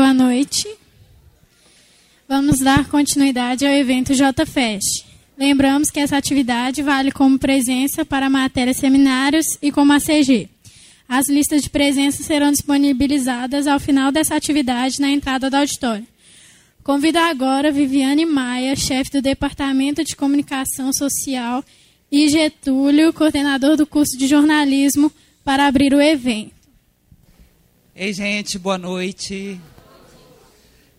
Boa noite. Vamos dar continuidade ao evento JFest. Lembramos que essa atividade vale como presença para a matéria seminários e como ACG. As listas de presença serão disponibilizadas ao final dessa atividade na entrada do auditório. Convido agora Viviane Maia, chefe do Departamento de Comunicação Social, e Getúlio, coordenador do curso de jornalismo, para abrir o evento. Ei, gente, boa noite.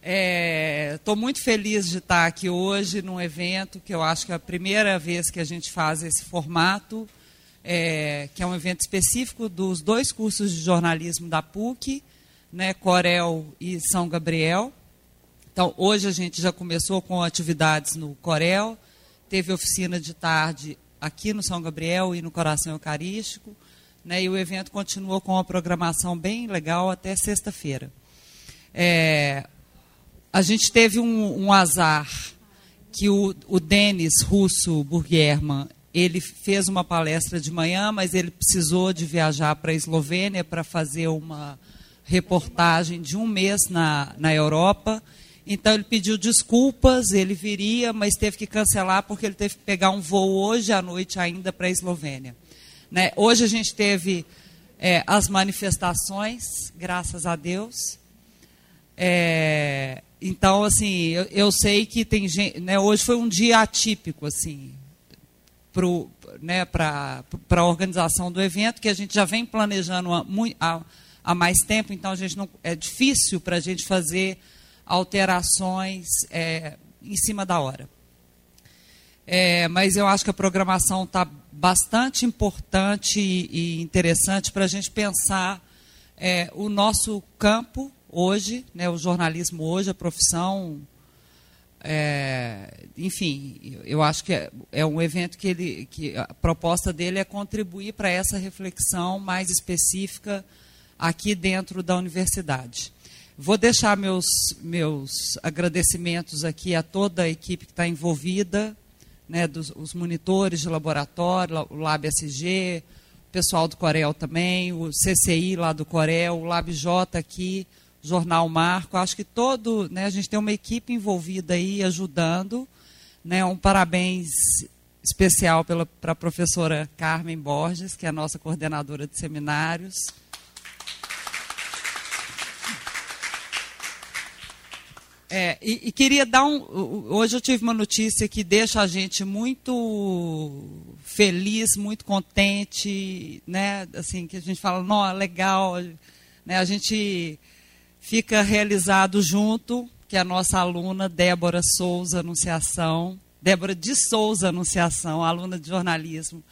Estou é, muito feliz de estar aqui hoje num evento que eu acho que é a primeira vez que a gente faz esse formato, é, que é um evento específico dos dois cursos de jornalismo da PUC, né, Corel e São Gabriel. Então, hoje a gente já começou com atividades no Corel, teve oficina de tarde aqui no São Gabriel e no Coração Eucarístico, né, e o evento continua com uma programação bem legal até sexta-feira. É, a gente teve um, um azar que o, o Denis Russo Burgerman ele fez uma palestra de manhã, mas ele precisou de viajar para a Eslovênia para fazer uma reportagem de um mês na, na Europa. Então ele pediu desculpas, ele viria, mas teve que cancelar porque ele teve que pegar um voo hoje à noite ainda para a Eslovênia. Né? Hoje a gente teve é, as manifestações, graças a Deus. É, então, assim, eu, eu, sei que tem gente. Né, hoje foi um dia atípico, assim, né, para a organização do evento, que a gente já vem planejando há, há, mais tempo, então a gente não, é difícil para a gente fazer alterações é, em cima da hora. É, mas eu acho que a programação está bastante importante e interessante para a gente pensar é, o nosso campo hoje, né, o jornalismo hoje, a profissão. É, enfim, eu acho que é, é, um evento que, ele, que a proposta dele é contribuir para essa reflexão mais específica aqui dentro da universidade. Vou deixar meus, meus agradecimentos aqui a toda a equipe que está envolvida, né, dos, os monitores de laboratório, o LabSG, o pessoal do Corel também, o CCI lá do Corel, o LabJ aqui, Jornal Marco. Acho que todo, né, a gente tem uma equipe envolvida aí ajudando. Né, um parabéns especial para a professora Carmen Borges, que é a nossa coordenadora de seminários. É, e, e, queria dar um. Hoje eu tive uma notícia que deixa a gente muito feliz, muito contente, né? Assim, que a gente fala, não, legal, né? A gente fica realizado junto, que é a nossa aluna Débora Souza Anunciação, Débora de Souza Anunciação, aluna de jornalismo.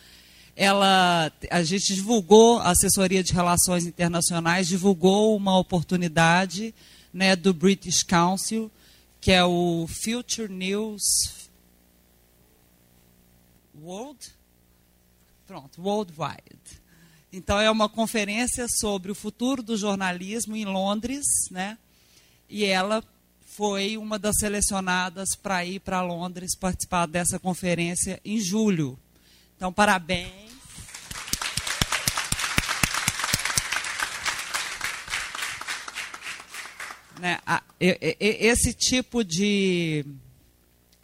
Ela, a gente divulgou, a assessoria de relações internacionais divulgou uma oportunidade né, do British Council, que é o Future News World, pronto, Worldwide. Então é uma conferência sobre o futuro do jornalismo em Londres, né? E ela foi uma das selecionadas para ir para Londres participar dessa conferência em julho. Então parabéns. Né, esse tipo de,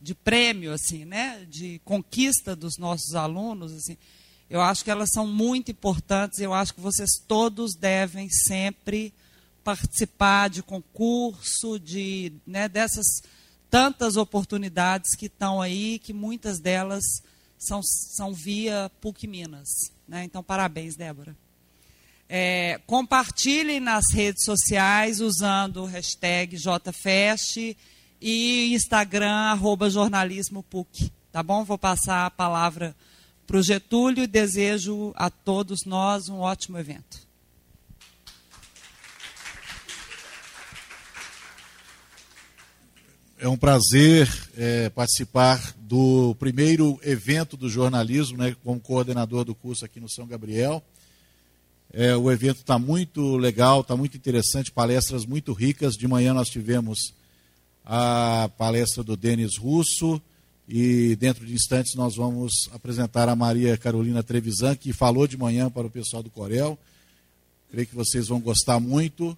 de prêmio, assim, né, de conquista dos nossos alunos, assim, eu acho que elas são muito importantes. Eu acho que vocês todos devem sempre participar de concurso, de né, dessas tantas oportunidades que estão aí, que muitas delas são, são via PUC Minas. Né? Então, parabéns, Débora. É, compartilhem nas redes sociais usando o hashtag JFest e Instagram, arroba jornalismo PUC. Tá bom? Vou passar a palavra para o Getúlio desejo a todos nós um ótimo evento. É um prazer é, participar do primeiro evento do jornalismo, né, como coordenador do curso aqui no São Gabriel. É, o evento está muito legal, está muito interessante, palestras muito ricas. De manhã nós tivemos a palestra do Denis Russo, e dentro de instantes nós vamos apresentar a Maria Carolina Trevisan, que falou de manhã para o pessoal do Corel. Creio que vocês vão gostar muito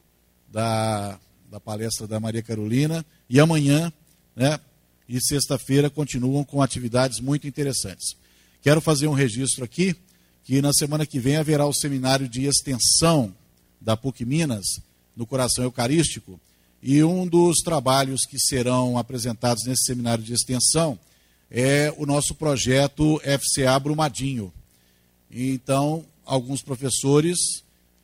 da da palestra da Maria Carolina, e amanhã né, e sexta-feira continuam com atividades muito interessantes. Quero fazer um registro aqui que na semana que vem haverá o seminário de extensão da PUC Minas, no Coração Eucarístico, e um dos trabalhos que serão apresentados nesse seminário de extensão é o nosso projeto FCA Brumadinho. Então, alguns professores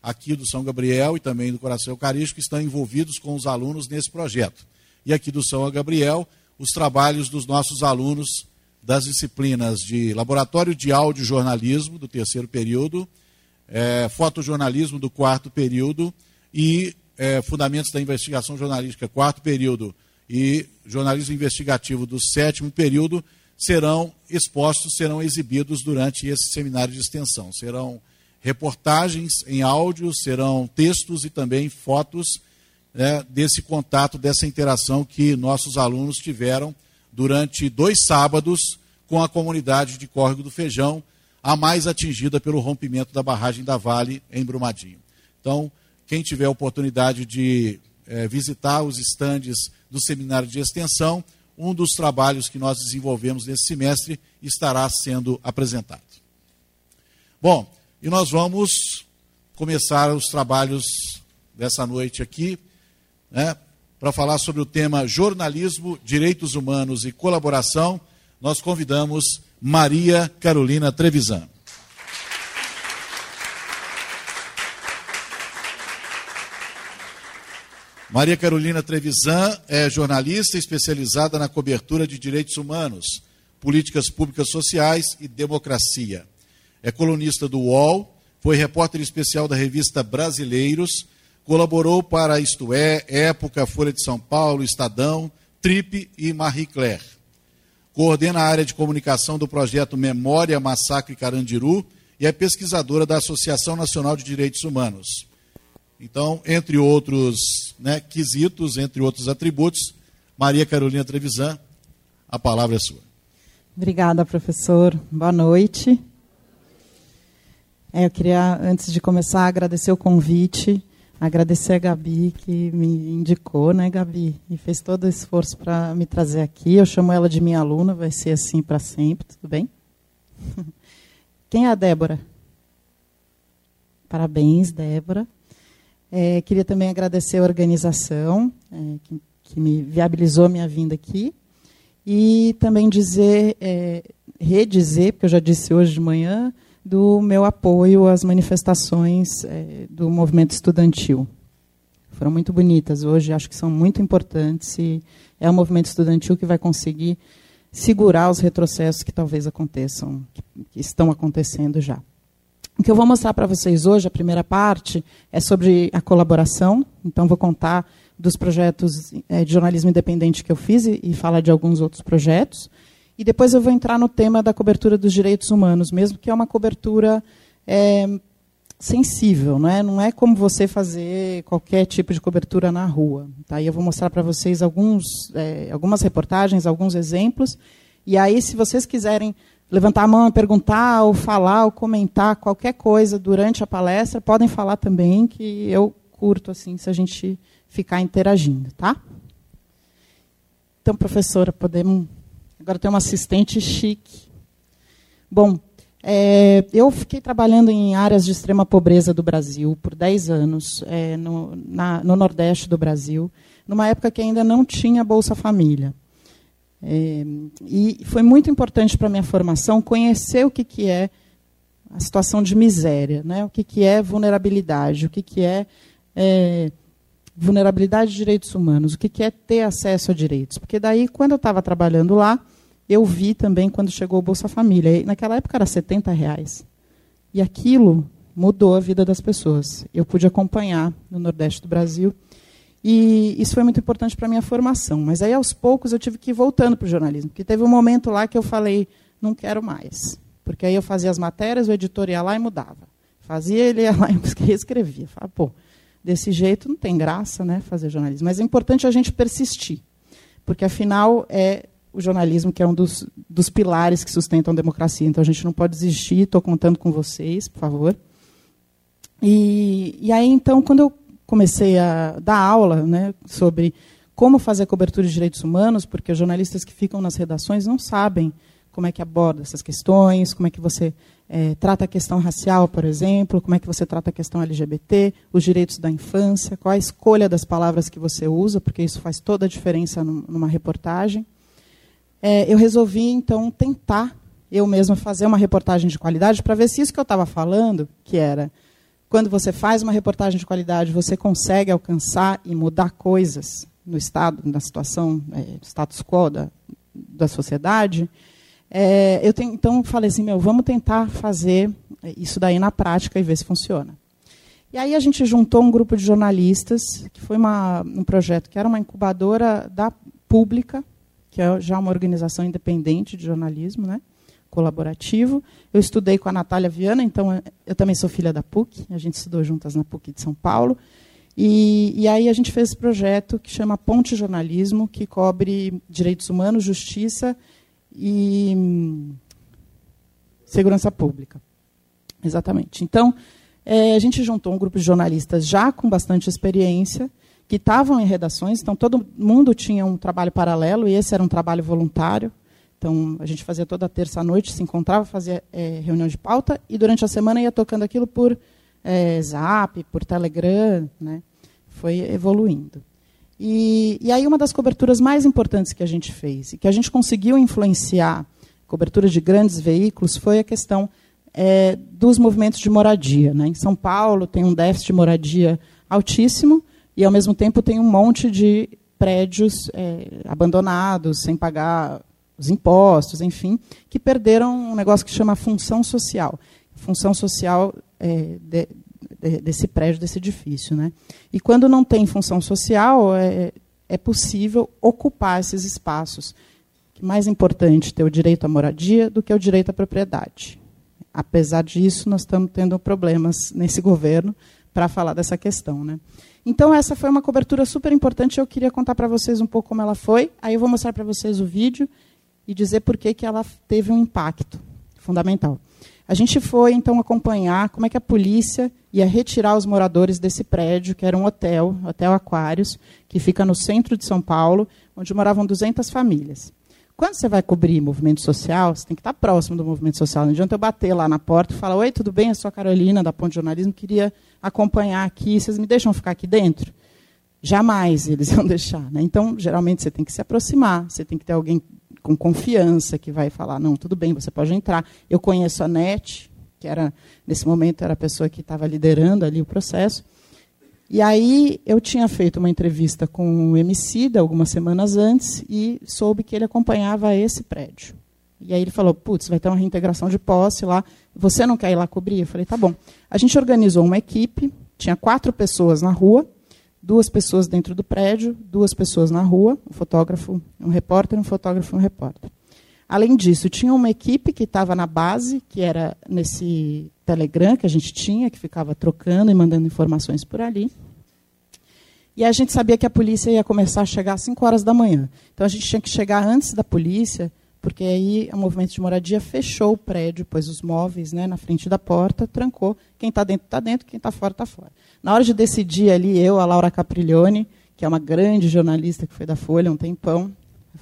aqui do São Gabriel e também do Coração Eucarístico estão envolvidos com os alunos nesse projeto. E aqui do São Gabriel, os trabalhos dos nossos alunos das disciplinas de Laboratório de Áudio Jornalismo, do terceiro período, é, Fotojornalismo, do quarto período, e é, Fundamentos da Investigação Jornalística, quarto período, e Jornalismo Investigativo, do sétimo período, serão expostos, serão exibidos durante esse seminário de extensão. Serão reportagens em áudio, serão textos e também fotos né, desse contato, dessa interação que nossos alunos tiveram durante dois sábados com a comunidade de Córrego do Feijão, a mais atingida pelo rompimento da barragem da Vale em Brumadinho. Então, quem tiver oportunidade de é, visitar os estandes do seminário de extensão, um dos trabalhos que nós desenvolvemos nesse semestre estará sendo apresentado. Bom, e nós vamos começar os trabalhos dessa noite aqui né, para falar sobre o tema jornalismo, direitos humanos e colaboração, nós convidamos Maria Carolina Trevisan. Maria Carolina Trevisan é jornalista especializada na cobertura de direitos humanos, políticas públicas sociais e democracia. É colunista do UOL, foi repórter especial da revista Brasileiros Colaborou para Isto É, Época, Folha de São Paulo, Estadão, Trip e Marie Claire. Coordena a área de comunicação do projeto Memória, Massacre Carandiru e é pesquisadora da Associação Nacional de Direitos Humanos. Então, entre outros né, quesitos, entre outros atributos, Maria Carolina Trevisan, a palavra é sua. Obrigada, professor. Boa noite. É, eu queria, antes de começar, agradecer o convite agradecer a Gabi que me indicou, né, Gabi? E fez todo o esforço para me trazer aqui. Eu chamo ela de minha aluna, vai ser assim para sempre, tudo bem? Quem é a Débora? Parabéns, Débora. É, queria também agradecer a organização é, que, que, me viabilizou a minha vinda aqui. E também dizer, é, redizer, porque eu já disse hoje de manhã, do meu apoio às manifestações é, do movimento estudantil. Foram muito bonitas hoje, acho que são muito importantes e é o movimento estudantil que vai conseguir segurar os retrocessos que talvez aconteçam, que estão acontecendo já. O que eu vou mostrar para vocês hoje, a primeira parte, é sobre a colaboração. Então, vou contar dos projetos é, de jornalismo independente que eu fiz e, e falar de alguns outros projetos. E depois eu vou entrar no tema da cobertura dos direitos humanos, mesmo que é uma cobertura é, sensível, não é? Não é como você fazer qualquer tipo de cobertura na rua. Tá? E eu vou mostrar para vocês alguns, é, algumas reportagens, alguns exemplos. E aí, se vocês quiserem levantar a mão perguntar, ou falar, ou comentar qualquer coisa durante a palestra, podem falar também, que eu curto assim, se a gente ficar interagindo, tá? Então, professora, podemos Agora tem uma assistente chique. Bom, é, eu fiquei trabalhando em áreas de extrema pobreza do Brasil por 10 anos, é, no, na, no Nordeste do Brasil, numa época que ainda não tinha Bolsa Família. É, e foi muito importante para a minha formação conhecer o que, que é a situação de miséria, né? o que, que é vulnerabilidade, o que, que é, é vulnerabilidade de direitos humanos, o que, que é ter acesso a direitos. Porque daí, quando eu estava trabalhando lá, eu vi também quando chegou o Bolsa Família. E naquela época era 70 reais. E aquilo mudou a vida das pessoas. Eu pude acompanhar no Nordeste do Brasil. E isso foi muito importante para a minha formação. Mas aí, aos poucos, eu tive que ir voltando para o jornalismo. Porque teve um momento lá que eu falei, não quero mais. Porque aí eu fazia as matérias, o editor ia lá e mudava. Fazia, ele ia lá e escrevia. Falava, pô, desse jeito não tem graça né, fazer jornalismo. Mas é importante a gente persistir. Porque, afinal, é o jornalismo, que é um dos, dos pilares que sustentam a democracia. Então, a gente não pode desistir. Estou contando com vocês, por favor. E, e aí, então, quando eu comecei a dar aula né, sobre como fazer cobertura de direitos humanos, porque os jornalistas que ficam nas redações não sabem como é que aborda essas questões, como é que você é, trata a questão racial, por exemplo, como é que você trata a questão LGBT, os direitos da infância, qual a escolha das palavras que você usa, porque isso faz toda a diferença numa reportagem. É, eu resolvi, então, tentar eu mesma fazer uma reportagem de qualidade para ver se isso que eu estava falando, que era quando você faz uma reportagem de qualidade, você consegue alcançar e mudar coisas no estado, na situação, é, status quo da, da sociedade. É, eu tenho, então falei assim, meu, vamos tentar fazer isso daí na prática e ver se funciona. E aí a gente juntou um grupo de jornalistas, que foi uma, um projeto que era uma incubadora da Pública, que é já uma organização independente de jornalismo, né, colaborativo. Eu estudei com a Natália Viana, então eu também sou filha da PUC, a gente estudou juntas na PUC de São Paulo. E, e, aí a gente fez esse projeto que chama Ponte Jornalismo, que cobre direitos humanos, justiça e hum, segurança pública. Exatamente. Então, é, a gente juntou um grupo de jornalistas já com bastante experiência, que estavam em redações, então todo mundo tinha um trabalho paralelo, e esse era um trabalho voluntário. Então, a gente fazia toda terça-noite, se encontrava, fazia é, reunião de pauta, e durante a semana ia tocando aquilo por é, Zap, por Telegram, né? foi evoluindo. E, e, aí uma das coberturas mais importantes que a gente fez, e que a gente conseguiu influenciar cobertura de grandes veículos, foi a questão é, dos movimentos de moradia. Né? Em São Paulo tem um déficit de moradia altíssimo, e, ao mesmo tempo, tem um monte de prédios é, abandonados, sem pagar os impostos, enfim, que perderam um negócio que chama função social. Função social é, de, de, desse prédio, desse edifício. Né? E quando não tem função social, é, é possível ocupar esses espaços. Que mais importante ter o direito à moradia do que o direito à propriedade. Apesar disso, nós estamos tendo problemas nesse governo para falar dessa questão. Né? Então, essa foi uma cobertura super importante. Eu queria contar para vocês um pouco como ela foi. Aí eu vou mostrar para vocês o vídeo e dizer por que, que ela teve um impacto fundamental. A gente foi, então, acompanhar como é que a polícia ia retirar os moradores desse prédio, que era um hotel, Hotel Aquários, que fica no centro de São Paulo, onde moravam 200 famílias. Quando você vai cobrir movimento social, você tem que estar próximo do movimento social. Não adianta eu bater lá na porta e falar: Oi, tudo bem? Eu sou a Carolina, da Ponte Jornalismo, queria acompanhar aqui. Vocês me deixam ficar aqui dentro? Jamais eles iam deixar. Né? Então, geralmente, você tem que se aproximar, você tem que ter alguém com confiança que vai falar: Não, tudo bem, você pode entrar. Eu conheço a NET, que era, nesse momento, era a pessoa que estava liderando ali o processo. E aí eu tinha feito uma entrevista com o Emicida algumas semanas antes e soube que ele acompanhava esse prédio. E aí ele falou, putz, vai ter uma reintegração de posse lá, você não quer ir lá cobrir? Eu falei, tá bom. A gente organizou uma equipe, tinha quatro pessoas na rua, duas pessoas dentro do prédio, duas pessoas na rua, um fotógrafo, um repórter, um fotógrafo um repórter. Além disso, tinha uma equipe que estava na base, que era nesse Telegram que a gente tinha, que ficava trocando e mandando informações por ali. E a gente sabia que a polícia ia começar a chegar às 5 horas da manhã. Então a gente tinha que chegar antes da polícia, porque aí o movimento de moradia fechou o prédio, pôs os móveis né, na frente da porta, trancou. Quem está dentro está dentro, quem está fora está fora. Na hora de decidir ali, eu, a Laura Capriglione, que é uma grande jornalista que foi da Folha um tempão,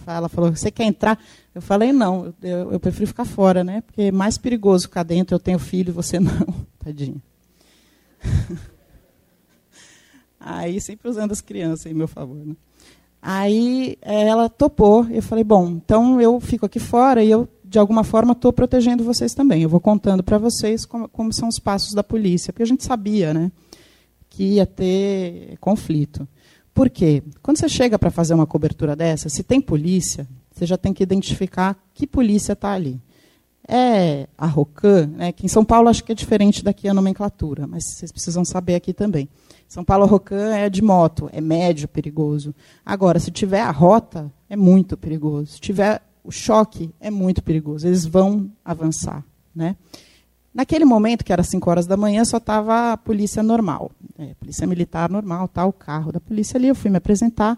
ela falou: Você quer entrar? Eu falei: Não, eu, eu prefiro ficar fora, né? Porque é mais perigoso ficar dentro. Eu tenho filho você não. Tadinha. Aí, sempre usando as crianças em meu favor. Né? Aí eh, ela topou. Eu falei: Bom, então eu fico aqui fora e eu, de alguma forma, estou protegendo vocês também. Eu vou contando para vocês como, como são os passos da polícia, porque a gente sabia né, que ia ter conflito. Por quê? Quando você chega para fazer uma cobertura dessa, se tem polícia, você já tem que identificar que polícia está ali. É a ROCAN, né, que em São Paulo acho que é diferente daqui a nomenclatura, mas vocês precisam saber aqui também. São Paulo Rocan é de moto, é médio perigoso. Agora, se tiver a rota, é muito perigoso. Se tiver o choque, é muito perigoso. Eles vão avançar. Né? Naquele momento, que era 5 horas da manhã, só estava a polícia normal. É, polícia militar normal, tá, o carro da polícia ali. Eu fui me apresentar.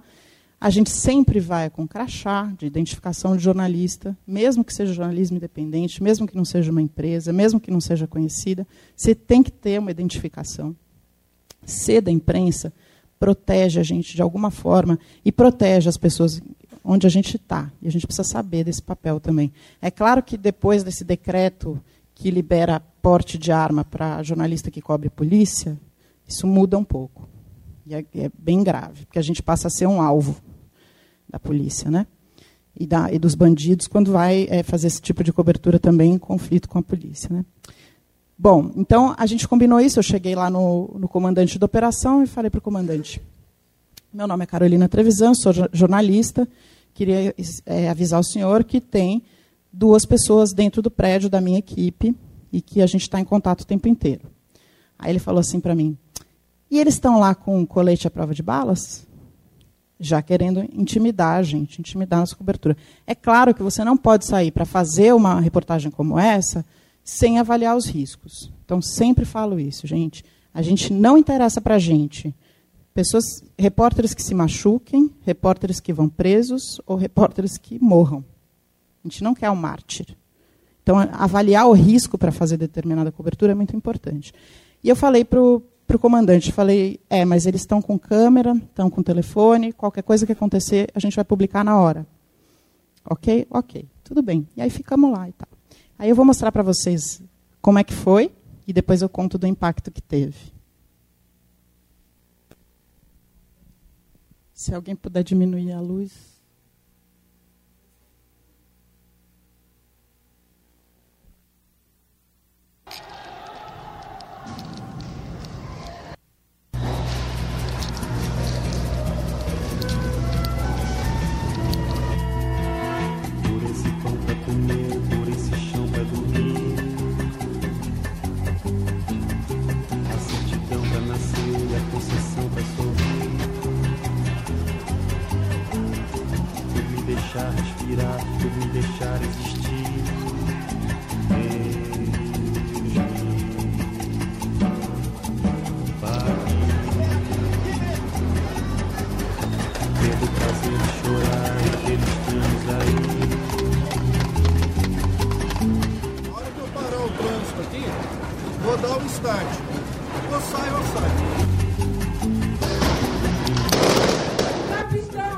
A gente sempre vai com crachá de identificação de jornalista, mesmo que seja jornalismo independente, mesmo que não seja uma empresa, mesmo que não seja conhecida, você tem que ter uma identificação. Ser da imprensa protege a gente de alguma forma e protege as pessoas onde a gente está. E a gente precisa saber desse papel também. É claro que depois desse decreto que libera porte de arma para jornalista que cobre polícia, isso muda um pouco. E é, é, bem grave, porque a gente passa a ser um alvo da polícia, né? E, da, e dos bandidos quando vai é, fazer esse tipo de cobertura também em conflito com a polícia, né? Bom, então a gente combinou isso. Eu cheguei lá no, no comandante da operação e falei para o comandante: Meu nome é Carolina Trevisan, sou jornalista. Queria é, avisar o senhor que tem duas pessoas dentro do prédio da minha equipe e que a gente está em contato o tempo inteiro. Aí ele falou assim para mim: E eles estão lá com colete à prova de balas? Já querendo intimidar a gente, intimidar nossa cobertura. É claro que você não pode sair para fazer uma reportagem como essa sem avaliar os riscos. Então, sempre falo isso, gente. A gente não interessa para a gente pessoas, repórteres que se machuquem, repórteres que vão presos ou repórteres que morram. A gente não quer um mártir. Então, avaliar o risco para fazer determinada cobertura é muito importante. E eu falei para o comandante, falei, é, mas eles estão com câmera, estão com telefone, qualquer coisa que acontecer, a gente vai publicar na hora. Ok? Ok, tudo bem. E aí ficamos lá e tal. Aí eu vou mostrar para vocês como é que foi e depois eu conto do impacto que teve. Se alguém puder diminuir a luz. deixar respirar, por me deixar existir. Tendo prazer de chorar aqueles planos aí. Aqui, vou dar um start. Ou sai ou sai. Capitão,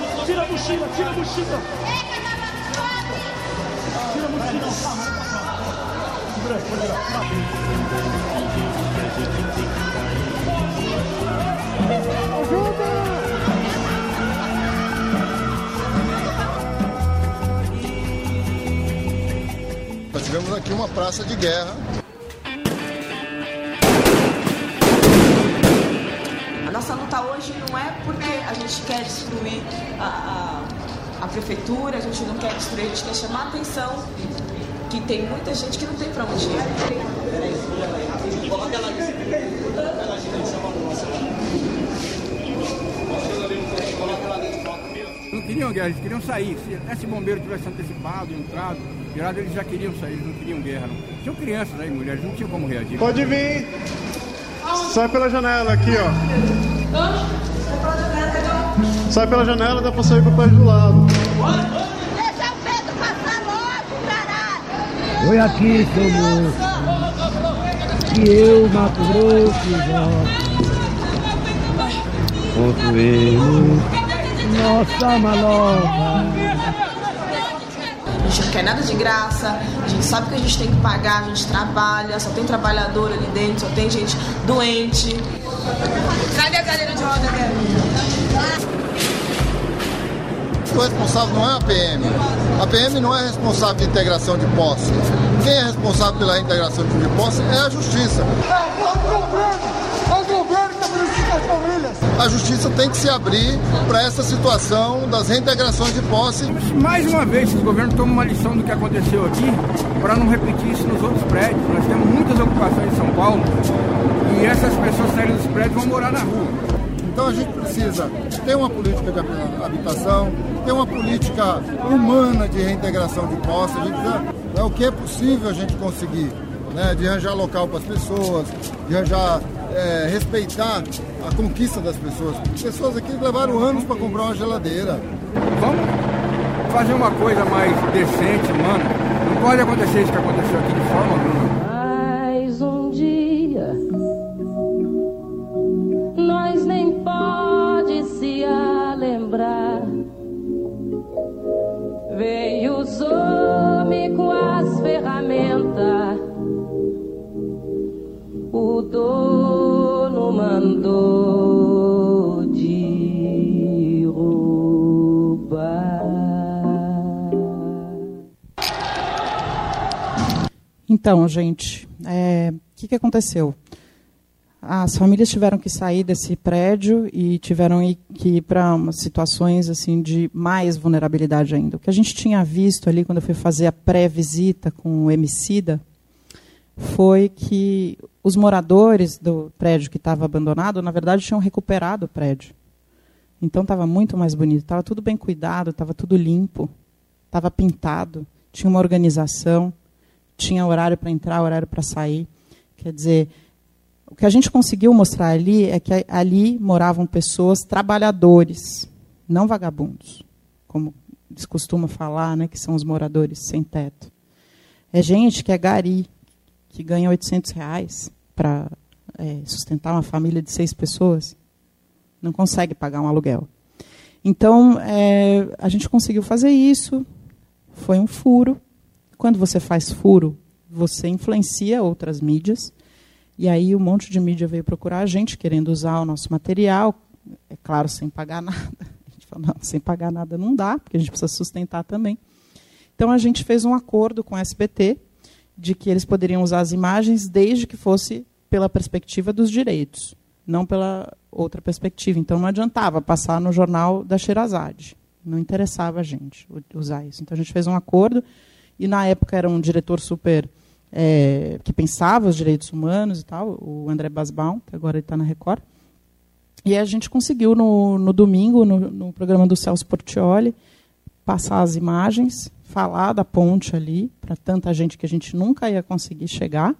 Tira a mochila, tira a mochila. Tira a mochila. Nós tivemos aqui uma praça de guerra a gente quer destruir a, a, a prefeitura, a gente não quer destruir, a gente quer chamar a atenção que tem muita gente que não tem para onde ir. Não queriam guerra, eles queriam sair. Se esse bombeiro tivesse antecipado, entrado, virado, eles já queriam sair, eles não queriam guerra. Não. Tinham crianças aí, mulheres, não tinham como reagir. Pode vir. Sai pela janela aqui, ó. Sai pela janela, dá pra sair pro país do lado. Deixa o Pedro passar logo, caralho! Foi aqui, seu moço. Que eu, Mato Grosso, volto. Construímos nossa maloca. A gente não quer nada de graça, a gente sabe que a gente tem que pagar, a gente trabalha, só tem trabalhador ali dentro, só tem gente doente. Cadê a cadeira de roda dela? O responsável não é a PM. A PM não é responsável de integração de posse. Quem é responsável pela integração de posse é a justiça. É o governo! É o governo que está A justiça tem que se abrir para essa situação das reintegrações de posse. Mais uma vez, o governo toma uma lição do que aconteceu aqui para não repetir isso nos outros prédios. Nós temos muitas ocupações em São Paulo e essas pessoas saírem dos prédios vão morar na rua. Então a gente precisa ter uma política de habitação, ter uma política humana de reintegração de posse. É o que é possível a gente conseguir, né? de arranjar local para as pessoas, de arranjar, é, respeitar a conquista das pessoas. Pessoas aqui levaram anos para comprar uma geladeira. Vamos fazer uma coisa mais decente, humana. Não pode acontecer isso que aconteceu aqui de forma alguma. Então, gente, é, o que, que aconteceu? As famílias tiveram que sair desse prédio e tiveram que ir para situações assim de mais vulnerabilidade ainda. O que a gente tinha visto ali quando eu fui fazer a pré-visita com o Emicida foi que os moradores do prédio que estava abandonado, na verdade, tinham recuperado o prédio. Então estava muito mais bonito, estava tudo bem cuidado, estava tudo limpo, estava pintado, tinha uma organização, tinha horário para entrar, horário para sair. Quer dizer, o que a gente conseguiu mostrar ali é que ali moravam pessoas trabalhadores, não vagabundos, como se costuma falar, né, que são os moradores sem teto. É gente que é gari, que ganha 800 reais para é, sustentar uma família de seis pessoas, não consegue pagar um aluguel. Então, é, a gente conseguiu fazer isso, foi um furo. Quando você faz furo, você influencia outras mídias, e aí um monte de mídia veio procurar a gente, querendo usar o nosso material, é claro, sem pagar nada. A gente falou, não, sem pagar nada não dá, porque a gente precisa sustentar também. Então a gente fez um acordo com o SBT de que eles poderiam usar as imagens desde que fosse pela perspectiva dos direitos, não pela outra perspectiva. Então não adiantava passar no jornal da Sherazade. Não interessava a gente usar isso. Então a gente fez um acordo e na época era um diretor super é, que pensava os direitos humanos e tal, o André Basbaum, que agora ele está na Record. E a gente conseguiu, no, no domingo, no, no, programa do Celso Portioli, passar as imagens, falar da ponte ali, para tanta gente que a gente nunca ia conseguir chegar.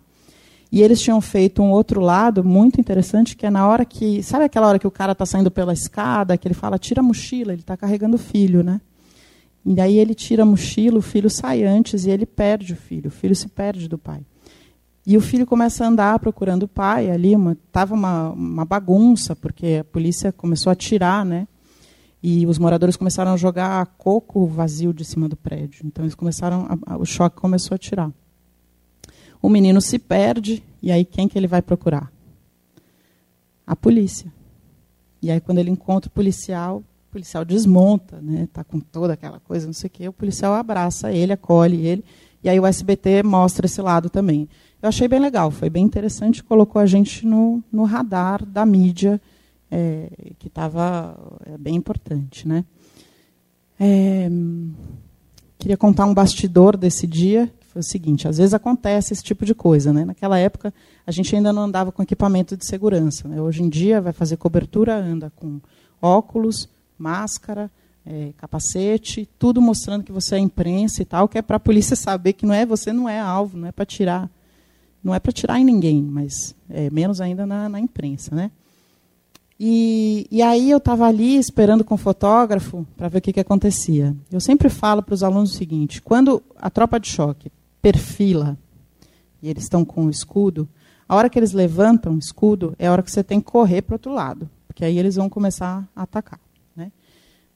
E eles tinham feito um outro lado muito interessante, que é na hora que. Sabe aquela hora que o cara está saindo pela escada, que ele fala, tira a mochila, ele está carregando o filho, né? E daí ele tira a mochila, o filho sai antes e ele perde o filho. O filho se perde do pai. E o filho começa a andar procurando o pai ali. Estava uma, uma, uma, bagunça, porque a polícia começou a atirar, né? E os moradores começaram a jogar coco vazio de cima do prédio. Então eles começaram, a, o choque começou a tirar. O menino se perde, e aí quem que ele vai procurar? A polícia. E aí quando ele encontra o policial, o policial desmonta, né? Tá com toda aquela coisa, não sei o quê. O policial abraça ele, acolhe ele, e aí o SBT mostra esse lado também. Eu achei bem legal, foi bem interessante, colocou a gente no, no radar da mídia, é, que estava é, bem importante, né? É, queria contar um bastidor desse dia, que foi o seguinte: às vezes acontece esse tipo de coisa, né? Naquela época a gente ainda não andava com equipamento de segurança. Né? Hoje em dia vai fazer cobertura, anda com óculos, máscara, é, capacete, tudo mostrando que você é imprensa e tal, que é para a polícia saber que não é você não é alvo, não é para tirar, não é para tirar em ninguém, mas é, menos ainda na, na imprensa, né? E, e aí eu estava ali esperando com o fotógrafo para ver o que, que acontecia. Eu sempre falo para os alunos o seguinte: quando a tropa de choque perfila e eles estão com o escudo, a hora que eles levantam o escudo é a hora que você tem que correr para o outro lado, porque aí eles vão começar a atacar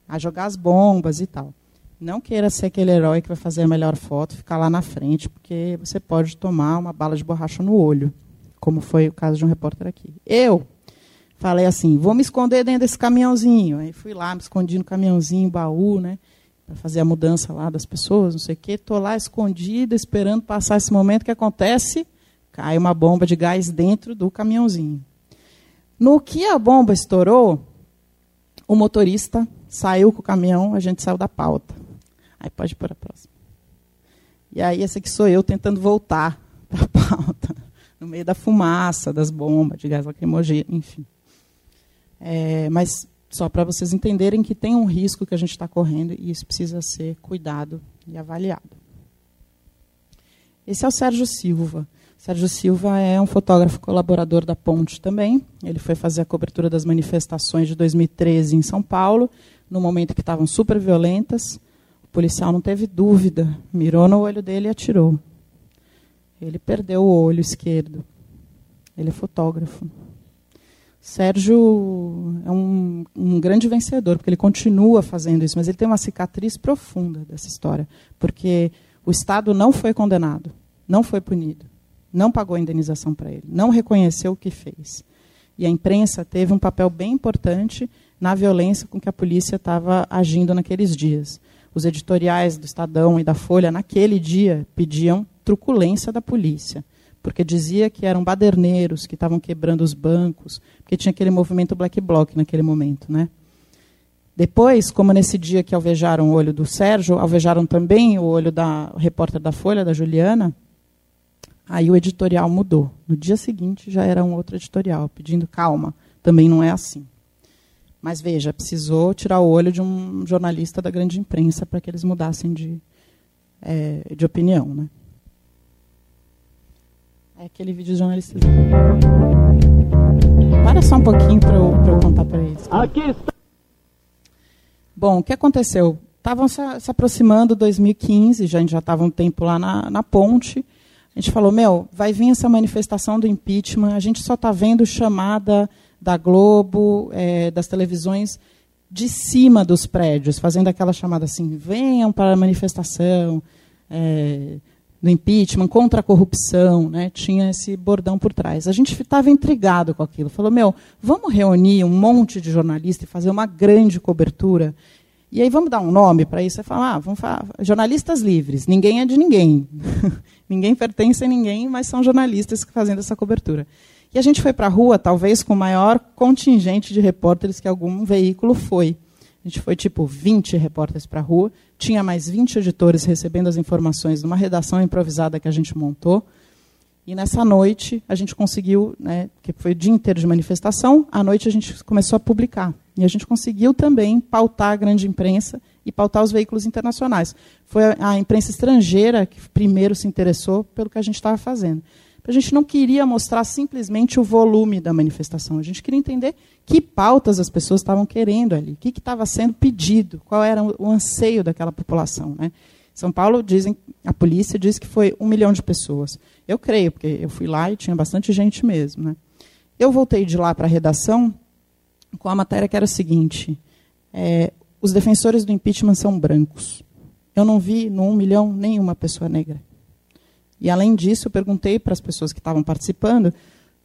a jogar as bombas e tal. Não queira ser aquele herói que vai fazer a melhor foto, ficar lá na frente, porque você pode tomar uma bala de borracha no olho, como foi o caso de um repórter aqui. Eu falei assim, vou me esconder dentro desse caminhãozinho. Aí fui lá, me escondi no caminhãozinho, baú, né, para fazer a mudança lá das pessoas, não sei o quê. Estou lá escondida, esperando passar esse momento que acontece, cai uma bomba de gás dentro do caminhãozinho. No que a bomba estourou, o motorista saiu com o caminhão, a gente saiu da pauta. Aí pode para a próxima. E aí, esse aqui sou eu tentando voltar para a pauta, no meio da fumaça, das bombas, de gás lacrimogêneo, enfim. É, mas só para vocês entenderem que tem um risco que a gente está correndo e isso precisa ser cuidado e avaliado. Esse é o Sérgio Silva. Sérgio Silva é um fotógrafo colaborador da Ponte também. Ele foi fazer a cobertura das manifestações de 2013 em São Paulo, no momento que estavam super violentas. O policial não teve dúvida, mirou no olho dele e atirou. Ele perdeu o olho esquerdo. Ele é fotógrafo. Sérgio é um, um, grande vencedor, porque ele continua fazendo isso, mas ele tem uma cicatriz profunda dessa história, porque o Estado não foi condenado, não foi punido, não pagou indenização para ele, não reconheceu o que fez. E a imprensa teve um papel bem importante na violência com que a polícia estava agindo naqueles dias. Os editoriais do Estadão e da Folha, naquele dia, pediam truculência da polícia porque dizia que eram baderneiros que estavam quebrando os bancos, porque tinha aquele movimento black bloc naquele momento, né? Depois, como nesse dia que alvejaram o olho do Sérgio, alvejaram também o olho da repórter da Folha, da Juliana, aí o editorial mudou. No dia seguinte já era um outro editorial, pedindo calma, também não é assim. Mas veja, precisou tirar o olho de um jornalista da grande imprensa para que eles mudassem de, é, de opinião. Né? É aquele vídeo de jornalista. Para só um pouquinho para eu, eu, contar para eles. Aqui está. Bom, o que aconteceu? Estavam se, se, aproximando 2015, já, a gente já estava um tempo lá na, na ponte. A gente falou, meu, vai vir essa manifestação do impeachment, a gente só está vendo chamada da Globo, é, das televisões, de cima dos prédios, fazendo aquela chamada assim, venham para a manifestação, é, do impeachment, contra a corrupção, né? tinha esse bordão por trás. A gente estava intrigado com aquilo. Falou, meu, vamos reunir um monte de jornalistas e fazer uma grande cobertura. E aí vamos dar um nome para isso. Você fala, ah, vamos falar, jornalistas livres. Ninguém é de ninguém. ninguém pertence a ninguém, mas são jornalistas fazendo essa cobertura. E a gente foi para a rua, talvez com o maior contingente de repórteres que algum veículo foi. A gente foi tipo 20 repórteres para a rua, tinha mais 20 editores recebendo as informações numa redação improvisada que a gente montou. E nessa noite a gente conseguiu, né, que foi o dia inteiro de manifestação, à noite a gente começou a publicar. E a gente conseguiu também pautar a grande imprensa e pautar os veículos internacionais. Foi a imprensa estrangeira que primeiro se interessou pelo que a gente estava fazendo. A gente não queria mostrar simplesmente o volume da manifestação, a gente queria entender que pautas as pessoas estavam querendo ali, o que estava sendo pedido, qual era o anseio daquela população. Né? São Paulo, dizem, a polícia diz que foi um milhão de pessoas. Eu creio, porque eu fui lá e tinha bastante gente mesmo. Né? Eu voltei de lá para a redação com a matéria que era o seguinte: é, os defensores do impeachment são brancos. Eu não vi no um milhão nenhuma pessoa negra. E, além disso, eu perguntei para as pessoas que estavam participando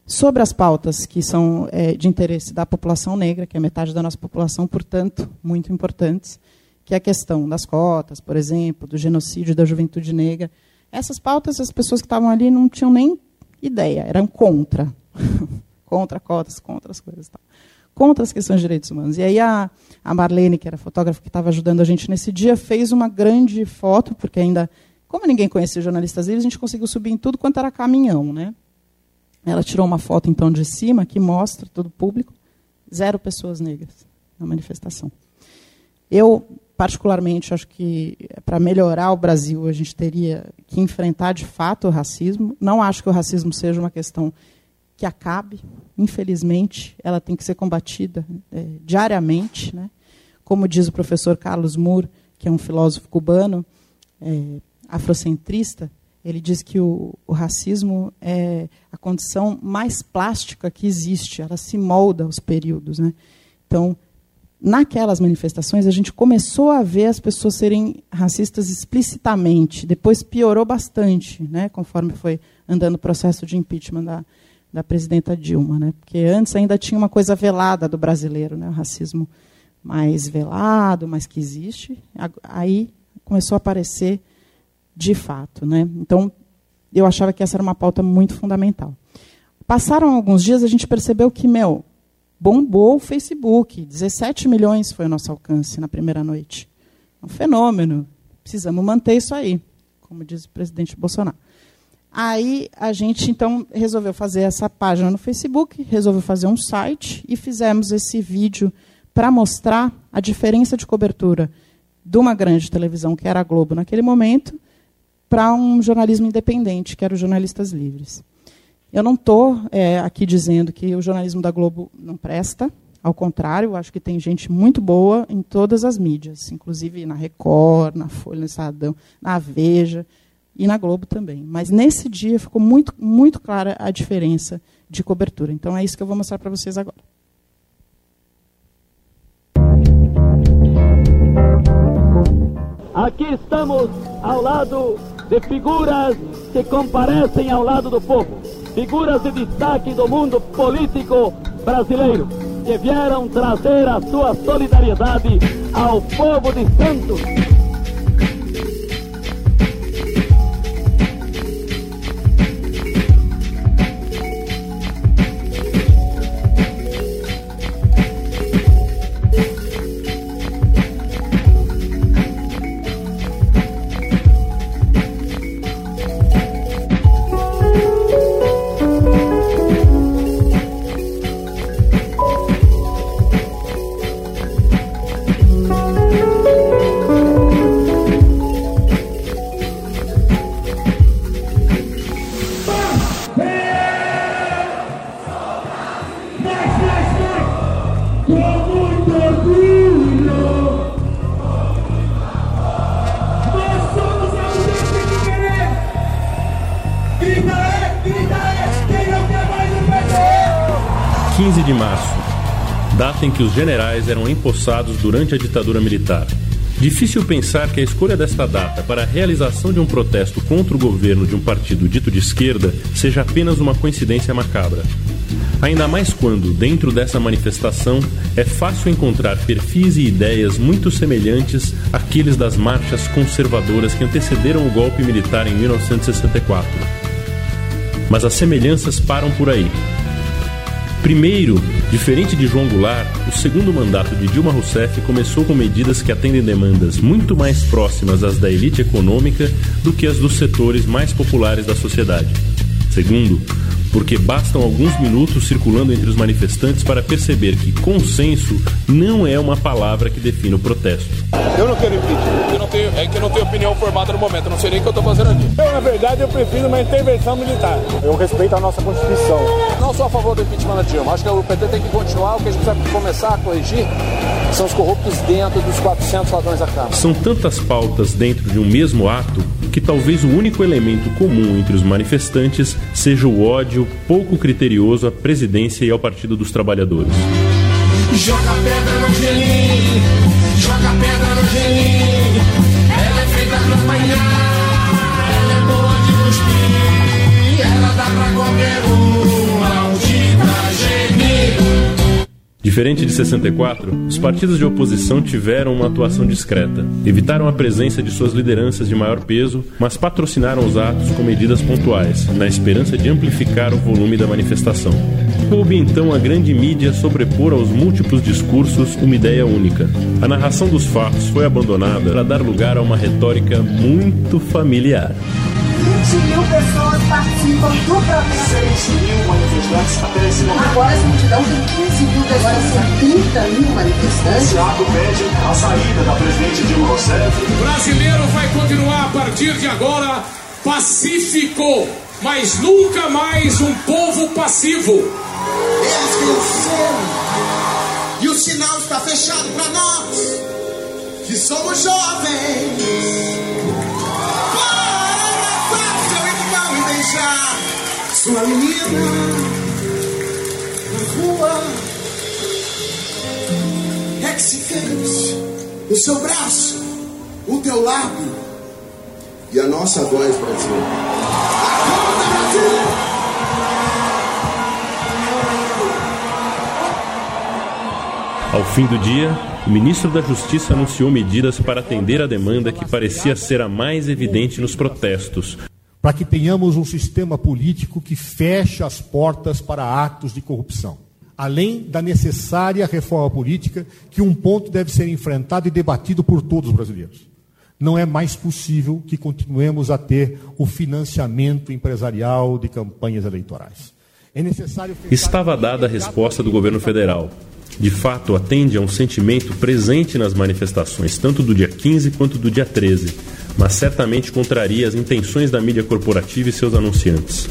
sobre as pautas que são é, de interesse da população negra, que é metade da nossa população, portanto, muito importantes, que é a questão das cotas, por exemplo, do genocídio da juventude negra. Essas pautas, as pessoas que estavam ali não tinham nem ideia, eram contra. contra cotas, contra as coisas. Tal. Contra as questões de direitos humanos. E aí a, a Marlene, que era fotógrafa que estava ajudando a gente nesse dia, fez uma grande foto, porque ainda como ninguém conhecia jornalistas livres, a gente conseguiu subir em tudo quanto era caminhão. Né? Ela tirou uma foto, então, de cima, que mostra todo o público, zero pessoas negras na manifestação. Eu, particularmente, acho que para melhorar o Brasil, a gente teria que enfrentar, de fato, o racismo. Não acho que o racismo seja uma questão que acabe, infelizmente, ela tem que ser combatida é, diariamente. Né? Como diz o professor Carlos Moore, que é um filósofo cubano, é, afrocentrista, ele diz que o, o, racismo é a condição mais plástica que existe, ela se molda aos períodos. Né? Então, naquelas manifestações, a gente começou a ver as pessoas serem racistas explicitamente, depois piorou bastante, né? conforme foi andando o processo de impeachment da, da presidenta Dilma. Né? Porque antes ainda tinha uma coisa velada do brasileiro, né? o racismo mais velado, mas que existe. Aí começou a aparecer de fato. Né? Então, eu achava que essa era uma pauta muito fundamental. Passaram alguns dias, a gente percebeu que, meu, bombou o Facebook. 17 milhões foi o nosso alcance na primeira noite. É um fenômeno. Precisamos manter isso aí, como diz o presidente Bolsonaro. Aí a gente então resolveu fazer essa página no Facebook, resolveu fazer um site e fizemos esse vídeo para mostrar a diferença de cobertura de uma grande televisão, que era a Globo naquele momento, para um jornalismo independente, que era os jornalistas livres. Eu não estou é, aqui dizendo que o jornalismo da Globo não presta, ao contrário, acho que tem gente muito boa em todas as mídias, inclusive na Record, na Folha, no Estadão, na Veja e na Globo também. Mas nesse dia ficou muito, muito clara a diferença de cobertura. Então é isso que eu vou mostrar para vocês agora. Aqui estamos ao lado de figuras que comparecem ao lado do povo, figuras de destaque do mundo político brasileiro, que vieram trazer a sua solidariedade ao povo de Santos. Generais eram empossados durante a ditadura militar. Difícil pensar que a escolha desta data para a realização de um protesto contra o governo de um partido dito de esquerda seja apenas uma coincidência macabra. Ainda mais quando, dentro dessa manifestação, é fácil encontrar perfis e ideias muito semelhantes àqueles das marchas conservadoras que antecederam o golpe militar em 1964. Mas as semelhanças param por aí. Primeiro, diferente de João Goulart, o segundo mandato de Dilma Rousseff começou com medidas que atendem demandas muito mais próximas às da elite econômica do que as dos setores mais populares da sociedade. Segundo, porque bastam alguns minutos circulando entre os manifestantes para perceber que consenso não é uma palavra que define o protesto. Eu não quero impeachment. Eu não tenho, é que eu não tenho opinião formada no momento, eu não sei nem o que eu estou fazendo aqui. Eu, na verdade, eu prefiro uma intervenção militar. Eu respeito a nossa Constituição. Não sou a favor do impeachment da Dilma. Acho que o PT tem que continuar. O que a gente precisa começar a corrigir são os corruptos dentro dos 400 ladrões da Câmara. São tantas pautas dentro de um mesmo ato que talvez o único elemento comum entre os manifestantes seja o ódio pouco criterioso à presidência e ao Partido dos Trabalhadores. Joga pedra no joga pedra no. Diferente de 64, os partidos de oposição tiveram uma atuação discreta. Evitaram a presença de suas lideranças de maior peso, mas patrocinaram os atos com medidas pontuais, na esperança de amplificar o volume da manifestação. Coube então a grande mídia sobrepor aos múltiplos discursos uma ideia única. A narração dos fatos foi abandonada para dar lugar a uma retórica muito familiar. 20 mil pessoas participam do protesto. 6 mil manifestantes até esse momento. Agora essa multidão tem 15 mil pessoas. Agora são 30 mil manifestantes. Esse ato pede a saída da presidente Dilma Rousseff. O brasileiro vai continuar a partir de agora pacífico, mas nunca mais um povo passivo. Eles venceram. E o sinal está fechado para nós, que somos jovens. Sua menina na rua. É que se fez o seu braço, o teu lábio e a nossa voz, Brasil. Acorda, Brasil! Ao fim do dia, o ministro da Justiça anunciou medidas para atender a demanda que parecia ser a mais evidente nos protestos, para que tenhamos um sistema político que feche as portas para atos de corrupção. além da necessária reforma política, que um ponto deve ser enfrentado e debatido por todos os brasileiros. Não é mais possível que continuemos a ter o financiamento empresarial de campanhas eleitorais. É necessário. Estava dada a resposta do governo federal. De fato, atende a um sentimento presente nas manifestações, tanto do dia 15 quanto do dia 13, mas certamente contraria as intenções da mídia corporativa e seus anunciantes.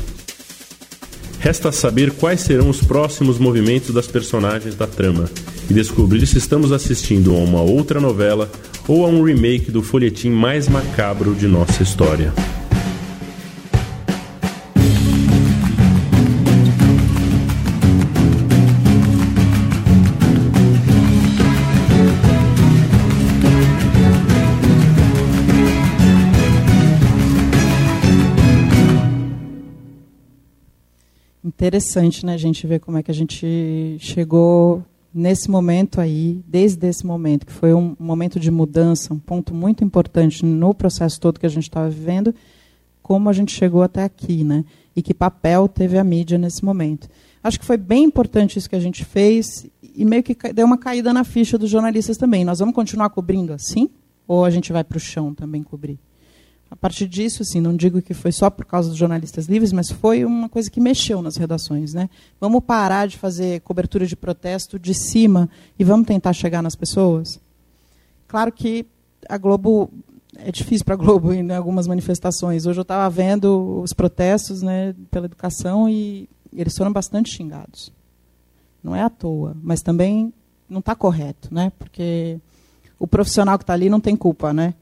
Resta saber quais serão os próximos movimentos das personagens da trama e descobrir se estamos assistindo a uma outra novela ou a um remake do folhetim mais macabro de nossa história. Interessante, né, a gente ver como é que a gente chegou nesse momento aí, desde esse momento, que foi um momento de mudança, um ponto muito importante no processo todo que a gente estava vivendo, como a gente chegou até aqui, né? E que papel teve a mídia nesse momento. Acho que foi bem importante isso que a gente fez e meio que deu uma caída na ficha dos jornalistas também. Nós vamos continuar cobrindo assim? Ou a gente vai para o chão também cobrir? A partir disso, assim, não digo que foi só por causa dos jornalistas livres, mas foi uma coisa que mexeu nas redações. Né? Vamos parar de fazer cobertura de protesto de cima e vamos tentar chegar nas pessoas? Claro que a Globo é difícil para a Globo em algumas manifestações. Hoje eu estava vendo os protestos né, pela educação e eles foram bastante xingados. Não é à toa, mas também não está correto, né? Porque o profissional que está ali não tem culpa, né?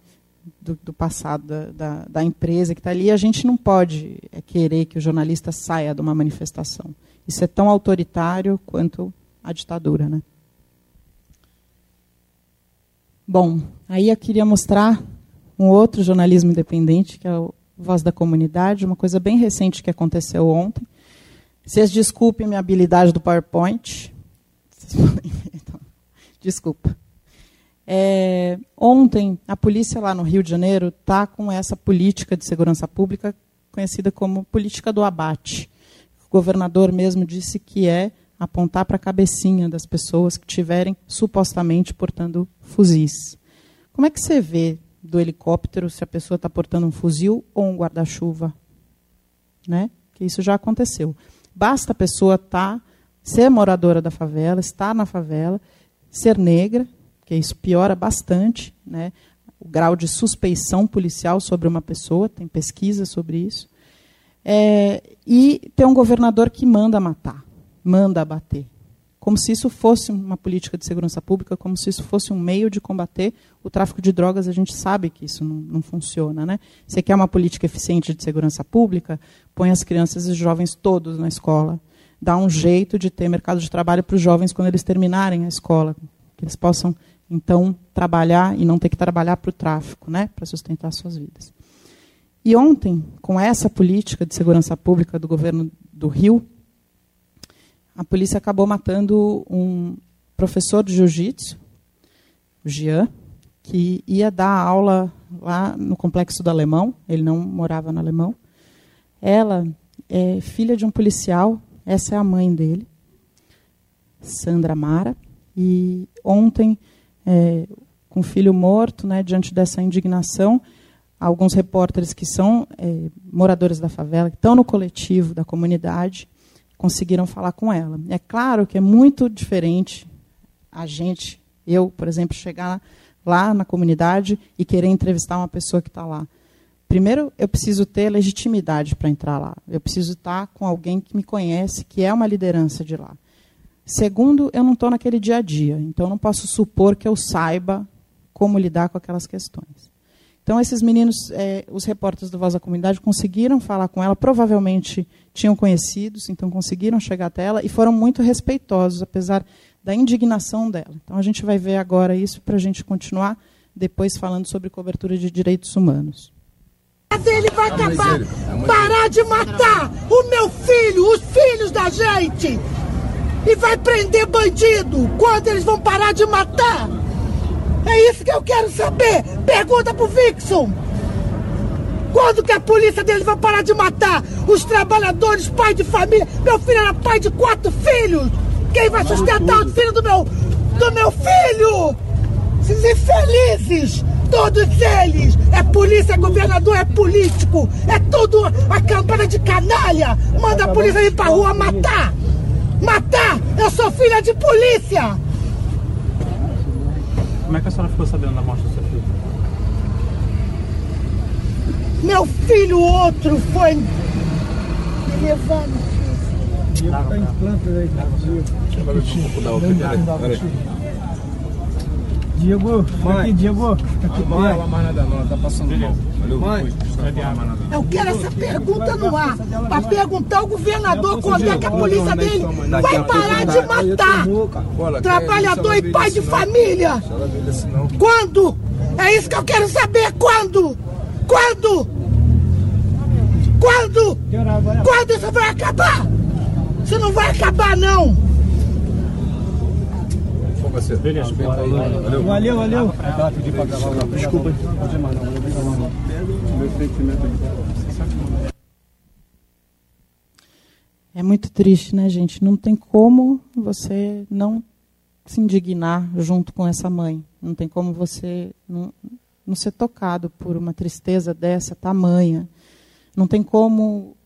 Do, do passado da, da, empresa que está ali, a gente não pode é, querer que o jornalista saia de uma manifestação. Isso é tão autoritário quanto a ditadura. Né? Bom, aí eu queria mostrar um outro jornalismo independente, que é o Voz da Comunidade, uma coisa bem recente que aconteceu ontem. Vocês desculpem minha habilidade do PowerPoint. Então, desculpa. É, ontem, a polícia lá no Rio de Janeiro está com essa política de segurança pública conhecida como política do abate. O governador mesmo disse que é apontar para a cabecinha das pessoas que tiverem supostamente portando fuzis. Como é que você vê do helicóptero se a pessoa está portando um fuzil ou um guarda-chuva? Né? Que isso já aconteceu. Basta a pessoa estar, tá, ser moradora da favela, estar na favela, ser negra, porque isso piora bastante né, o grau de suspeição policial sobre uma pessoa, tem pesquisa sobre isso. É, e tem um governador que manda matar, manda abater. Como se isso fosse uma política de segurança pública, como se isso fosse um meio de combater o tráfico de drogas. A gente sabe que isso não, não funciona. Né? Você quer uma política eficiente de segurança pública? Põe as crianças e os jovens todos na escola. Dá um jeito de ter mercado de trabalho para os jovens quando eles terminarem a escola, que eles possam então trabalhar e não ter que trabalhar para o tráfico, né, para sustentar suas vidas. E ontem, com essa política de segurança pública do governo do Rio, a polícia acabou matando um professor de jiu-jitsu, o Jean, que ia dar aula lá no complexo do Alemão, ele não morava no Alemão. Ela é filha de um policial, essa é a mãe dele, Sandra Mara, e ontem é, com o filho morto, né, diante dessa indignação, alguns repórteres que são é, moradores da favela, que estão no coletivo da comunidade, conseguiram falar com ela. É claro que é muito diferente a gente, eu, por exemplo, chegar lá na comunidade e querer entrevistar uma pessoa que está lá. Primeiro, eu preciso ter legitimidade para entrar lá. Eu preciso estar com alguém que me conhece, que é uma liderança de lá. Segundo, eu não estou naquele dia a dia, então eu não posso supor que eu saiba como lidar com aquelas questões. Então, esses meninos, é, os repórteres do Voz da Comunidade, conseguiram falar com ela, provavelmente tinham conhecidos, então conseguiram chegar até ela e foram muito respeitosos, apesar da indignação dela. Então, a gente vai ver agora isso para a gente continuar depois falando sobre cobertura de direitos humanos. Ele vai acabar, parar de matar o meu filho, os filhos da gente e vai prender bandido. Quando eles vão parar de matar? É isso que eu quero saber. Pergunta pro Vixon. Quando que a polícia deles vai parar de matar os trabalhadores, pai de família? Meu filho era pai de quatro filhos. Quem vai sustentar o filho do meu, do meu filho? Esses infelizes, todos eles. É polícia, é governador, é político. É tudo a campana de canalha. Manda a polícia ir pra rua matar. Matar! Eu sou filha de polícia! Como é que a senhora ficou sabendo da morte do seu filho? Meu filho outro foi me levando. Tá em planta aí, tá? Diego, fica aqui, Diego. Aqui, Não vai mais nada não, tá passando mal. Valeu, Mãe, Cadê a nada? Eu quero essa pergunta no ar. Pra perguntar ao governador quando é que a polícia dele vai parar de matar trabalhador e pai de família. Quando? É isso que eu quero saber. Quando? Quando? Quando? Quando isso vai acabar? Isso não vai acabar, não. Você. Beleza, valeu. Valeu, valeu. Desculpa. Meu sentimento aqui. É muito triste, né, gente? Não tem como você não se indignar junto com essa mãe. Não tem como você não, não ser tocado por uma tristeza dessa tamanha. Não tem como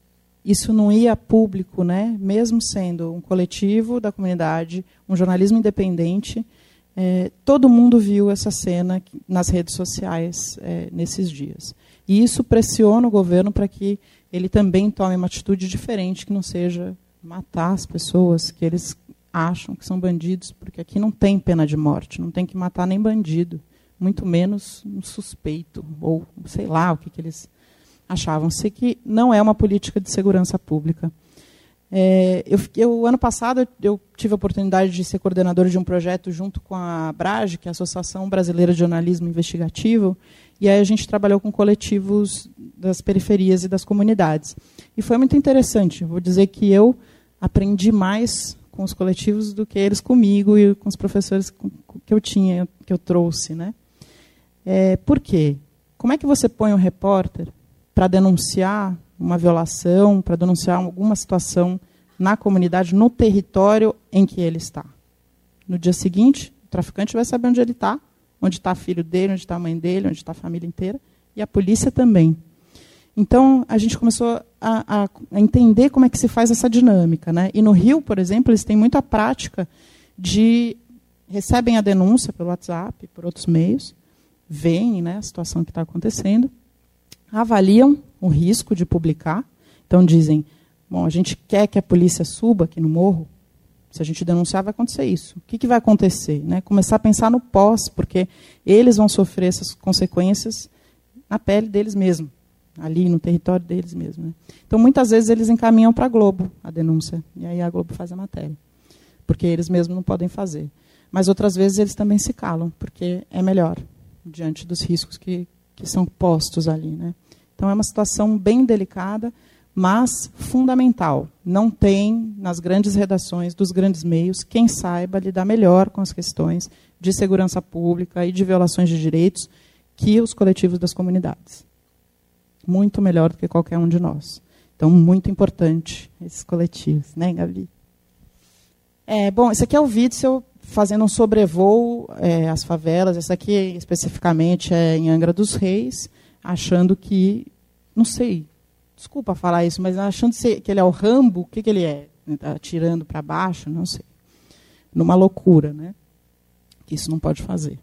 isso não ir a público, né? mesmo sendo um coletivo da comunidade, um jornalismo independente. É, todo mundo viu essa cena nas redes sociais é, nesses dias. E isso pressiona o governo para que ele também tome uma atitude diferente, que não seja matar as pessoas que eles acham que são bandidos, porque aqui não tem pena de morte, não tem que matar nem bandido, muito menos um suspeito, ou sei lá o que, que eles achavam-se que não é uma política de segurança pública. É, eu, eu, ano passado eu tive a oportunidade de ser coordenador de um projeto junto com a Brage, que é a Associação Brasileira de Jornalismo Investigativo, e aí a gente trabalhou com coletivos das periferias e das comunidades. E foi muito interessante. Vou dizer que eu aprendi mais com os coletivos do que eles comigo e com os professores que eu tinha, que eu trouxe, né? É, por quê? Como é que você põe um repórter para denunciar uma violação, para denunciar alguma situação na comunidade, no território em que ele está. No dia seguinte, o traficante vai saber onde ele está, onde está filho dele, onde está a mãe dele, onde está a família inteira, e a polícia também. Então, a gente começou a, a, a, entender como é que se faz essa dinâmica. Né? E no Rio, por exemplo, eles têm muita prática de recebem a denúncia pelo WhatsApp, por outros meios, veem né, a situação que está acontecendo, avaliam o risco de publicar. Então dizem, bom, a gente quer que a polícia suba aqui no morro. Se a gente denunciar, vai acontecer isso. O que, que vai acontecer? Né? Começar a pensar no pós, porque eles vão sofrer essas consequências na pele deles mesmos, ali no território deles mesmos. Né? Então, muitas vezes, eles encaminham para a Globo a denúncia, e aí a Globo faz a matéria, porque eles mesmos não podem fazer. Mas outras vezes eles também se calam, porque é melhor, diante dos riscos que, que são postos ali. Né? Então é uma situação bem delicada, mas fundamental. Não tem nas grandes redações dos grandes meios quem saiba lidar melhor com as questões de segurança pública e de violações de direitos que os coletivos das comunidades. Muito melhor do que qualquer um de nós. Então, muito importante esses coletivos, né, Gabi? É, bom, esse aqui é o vídeo fazendo um sobrevoo é, às favelas. Esse aqui, especificamente, é em Angra dos Reis, achando que não sei, desculpa falar isso, mas achando que ele é o Rambo, o que, que ele é? Está atirando para baixo? Não sei. Numa loucura, né? Que isso não pode fazer.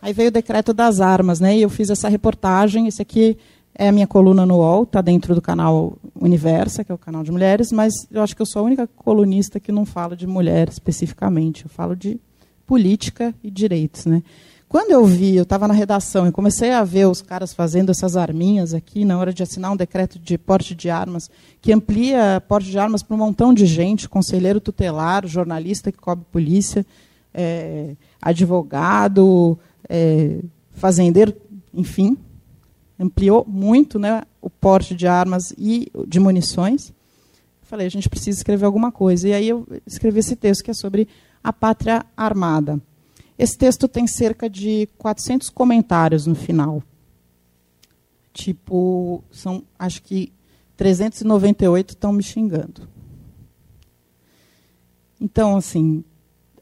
Aí veio o decreto das armas, né? E eu fiz essa reportagem. Esse aqui é a minha coluna no UOL, está dentro do canal Universa, que é o canal de mulheres, mas eu acho que eu sou a única colunista que não fala de mulher especificamente. Eu falo de política e direitos, né? Quando eu vi, eu estava na redação e comecei a ver os caras fazendo essas arminhas aqui na hora de assinar um decreto de porte de armas, que amplia porte de armas para um montão de gente, conselheiro tutelar, jornalista que cobre polícia, é, advogado, é, fazendeiro, enfim, ampliou muito né, o porte de armas e de munições. Falei, a gente precisa escrever alguma coisa. E aí eu escrevi esse texto que é sobre a pátria armada. Esse texto tem cerca de 400 comentários no final. Tipo, são, acho que 398 estão me xingando. Então, assim,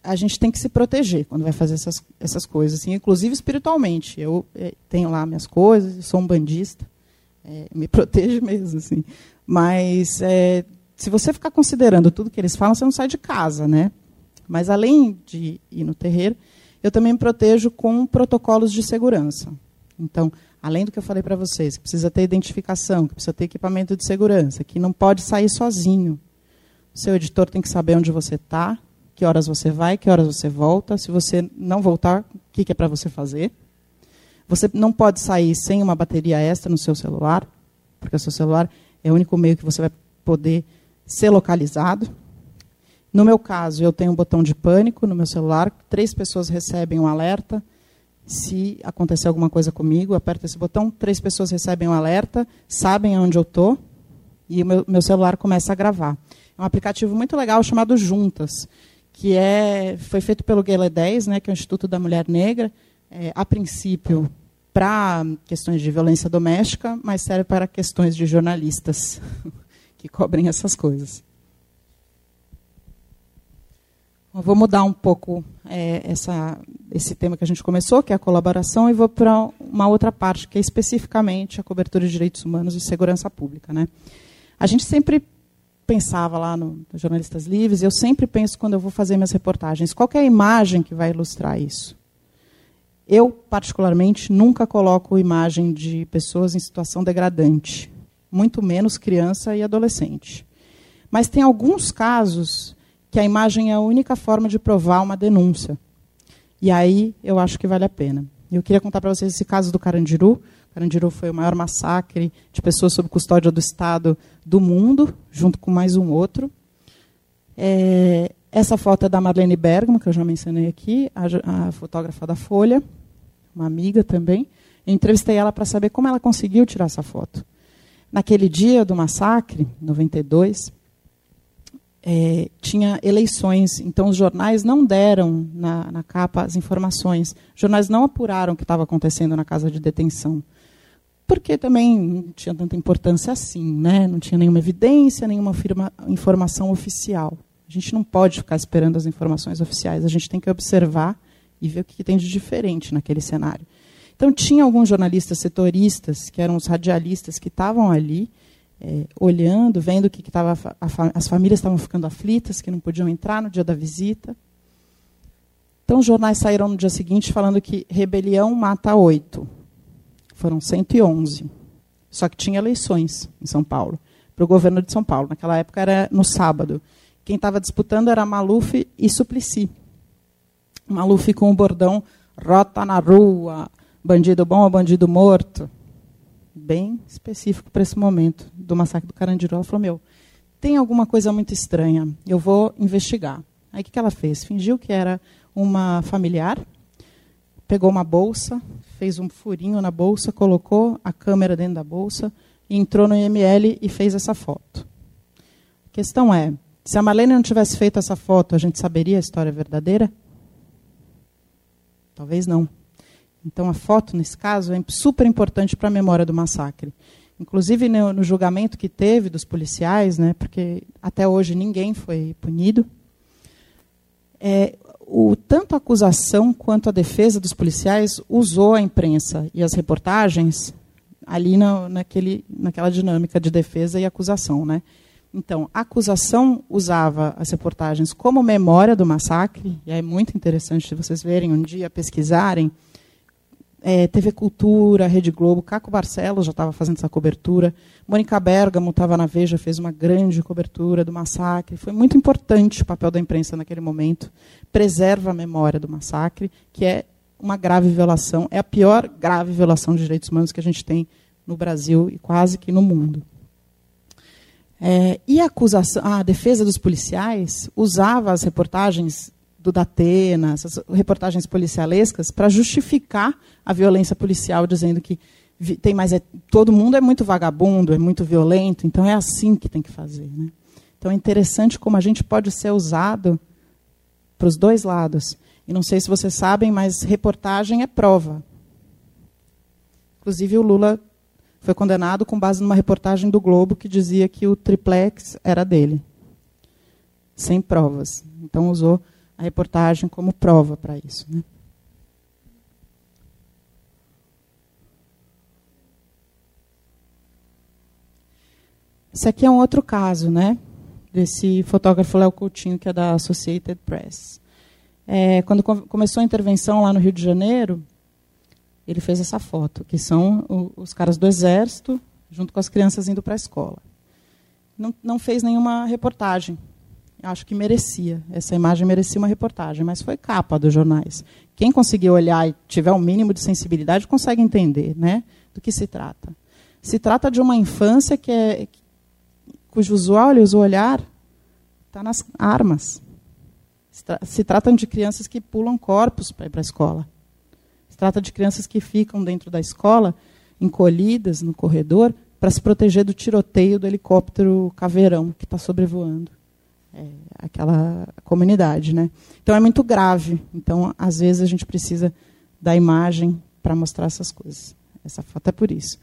a gente tem que se proteger quando vai fazer essas, essas coisas, assim, inclusive espiritualmente. Eu é, tenho lá minhas coisas, sou um bandista, é, me protejo mesmo, assim. Mas é, se você ficar considerando tudo que eles falam, você não sai de casa, né? Mas além de ir no terreiro, eu também me protejo com protocolos de segurança. Então, além do que eu falei para vocês, que precisa ter identificação, que precisa ter equipamento de segurança, que não pode sair sozinho. O seu editor tem que saber onde você está, que horas você vai, que horas você volta. Se você não voltar, o que, é para você fazer? Você não pode sair sem uma bateria extra no seu celular, porque o seu celular é o único meio que você vai poder ser localizado. No meu caso, eu tenho um botão de pânico no meu celular, três pessoas recebem um alerta. Se acontecer alguma coisa comigo, aperto esse botão, três pessoas recebem um alerta, sabem onde eu estou, e o meu, meu celular começa a gravar. É um aplicativo muito legal chamado Juntas, que é, foi feito pelo Guele 10, né, que é o Instituto da Mulher Negra, é, a princípio para questões de violência doméstica, mas serve para questões de jornalistas que cobrem essas coisas. Eu vou mudar um pouco é, essa, esse tema que a gente começou, que é a colaboração, e vou para uma outra parte, que é especificamente a cobertura de direitos humanos e segurança pública. Né? A gente sempre pensava lá no, no Jornalistas Livres, eu sempre penso quando eu vou fazer minhas reportagens, qual é a imagem que vai ilustrar isso? Eu, particularmente, nunca coloco imagem de pessoas em situação degradante, muito menos criança e adolescente. Mas tem alguns casos que a imagem é a única forma de provar uma denúncia. E aí eu acho que vale a pena. Eu queria contar para vocês esse caso do Carandiru. Carandiru foi o maior massacre de pessoas sob custódia do Estado do mundo, junto com mais um outro. É, essa foto é da Marlene Bergamo, que eu já mencionei aqui, a, a fotógrafa da Folha, uma amiga também. Eu entrevistei ela para saber como ela conseguiu tirar essa foto. Naquele dia do massacre, 92, é, tinha eleições, então os jornais não deram na, na capa as informações. Os jornais não apuraram o que estava acontecendo na casa de detenção. Porque também não tinha tanta importância assim, né? não tinha nenhuma evidência, nenhuma firma, informação oficial. A gente não pode ficar esperando as informações oficiais, a gente tem que observar e ver o que tem de diferente naquele cenário. Então, tinha alguns jornalistas setoristas, que eram os radialistas, que estavam ali, é, olhando, vendo que, que tava, as famílias estavam ficando aflitas, que não podiam entrar no dia da visita. Então, os jornais saíram no dia seguinte falando que rebelião mata oito. Foram 111. Só que tinha eleições em São Paulo, para o governo de São Paulo. Naquela época era no sábado. Quem estava disputando era Maluf e Suplicy. Maluf com o bordão rota na rua, bandido bom ou bandido morto bem específico para esse momento do massacre do Carandiru. Ela falou: Meu, tem alguma coisa muito estranha, eu vou investigar. Aí o que ela fez? Fingiu que era uma familiar, pegou uma bolsa, fez um furinho na bolsa, colocou a câmera dentro da bolsa, entrou no IML e fez essa foto. A questão é: se a Marlene não tivesse feito essa foto, a gente saberia a história verdadeira? Talvez não. Então, a foto, nesse caso, é super importante para a memória do massacre. Inclusive, no, no, julgamento que teve dos policiais, né, porque até hoje ninguém foi punido, é, o, tanto a acusação quanto a defesa dos policiais usou a imprensa e as reportagens ali na, naquele, naquela dinâmica de defesa e acusação. Né? Então, a acusação usava as reportagens como memória do massacre, e é muito interessante vocês verem um dia, pesquisarem, é, TV Cultura, Rede Globo, Caco Barcelos já estava fazendo essa cobertura, Mônica Bergamo estava na Veja, fez uma grande cobertura do massacre. Foi muito importante o papel da imprensa naquele momento. Preserva a memória do massacre, que é uma grave violação, é a pior grave violação de direitos humanos que a gente tem no Brasil e quase que no mundo. É, e a acusação, a defesa dos policiais usava as reportagens do Datena, essas reportagens policialescas, para justificar a violência policial, dizendo que tem mais é, todo mundo é muito vagabundo, é muito violento, então é assim que tem que fazer. Né? Então é interessante como a gente pode ser usado para os dois lados. E não sei se vocês sabem, mas reportagem é prova. Inclusive o Lula foi condenado com base numa reportagem do Globo que dizia que o triplex era dele, sem provas. Então usou a reportagem como prova para isso. Né? Esse aqui é um outro caso, né? Desse fotógrafo Léo Coutinho, que é da Associated Press. É, quando começou a intervenção lá no Rio de Janeiro, ele fez essa foto, que são o, os caras do Exército, junto com as crianças indo para a escola. Não, não fez nenhuma reportagem. Acho que merecia. Essa imagem merecia uma reportagem, mas foi capa dos jornais. Quem conseguir olhar e tiver um mínimo de sensibilidade consegue entender né, do que se trata. Se trata de uma infância que é, cujos olhos, o olhar, está nas armas. Se tratam de crianças que pulam corpos para ir para a escola. Se trata de crianças que ficam dentro da escola, encolhidas no corredor, para se proteger do tiroteio do helicóptero Caveirão, que está sobrevoando é, aquela comunidade. Né? Então é muito grave. Então, às vezes, a gente precisa da imagem para mostrar essas coisas. Essa foto é por isso.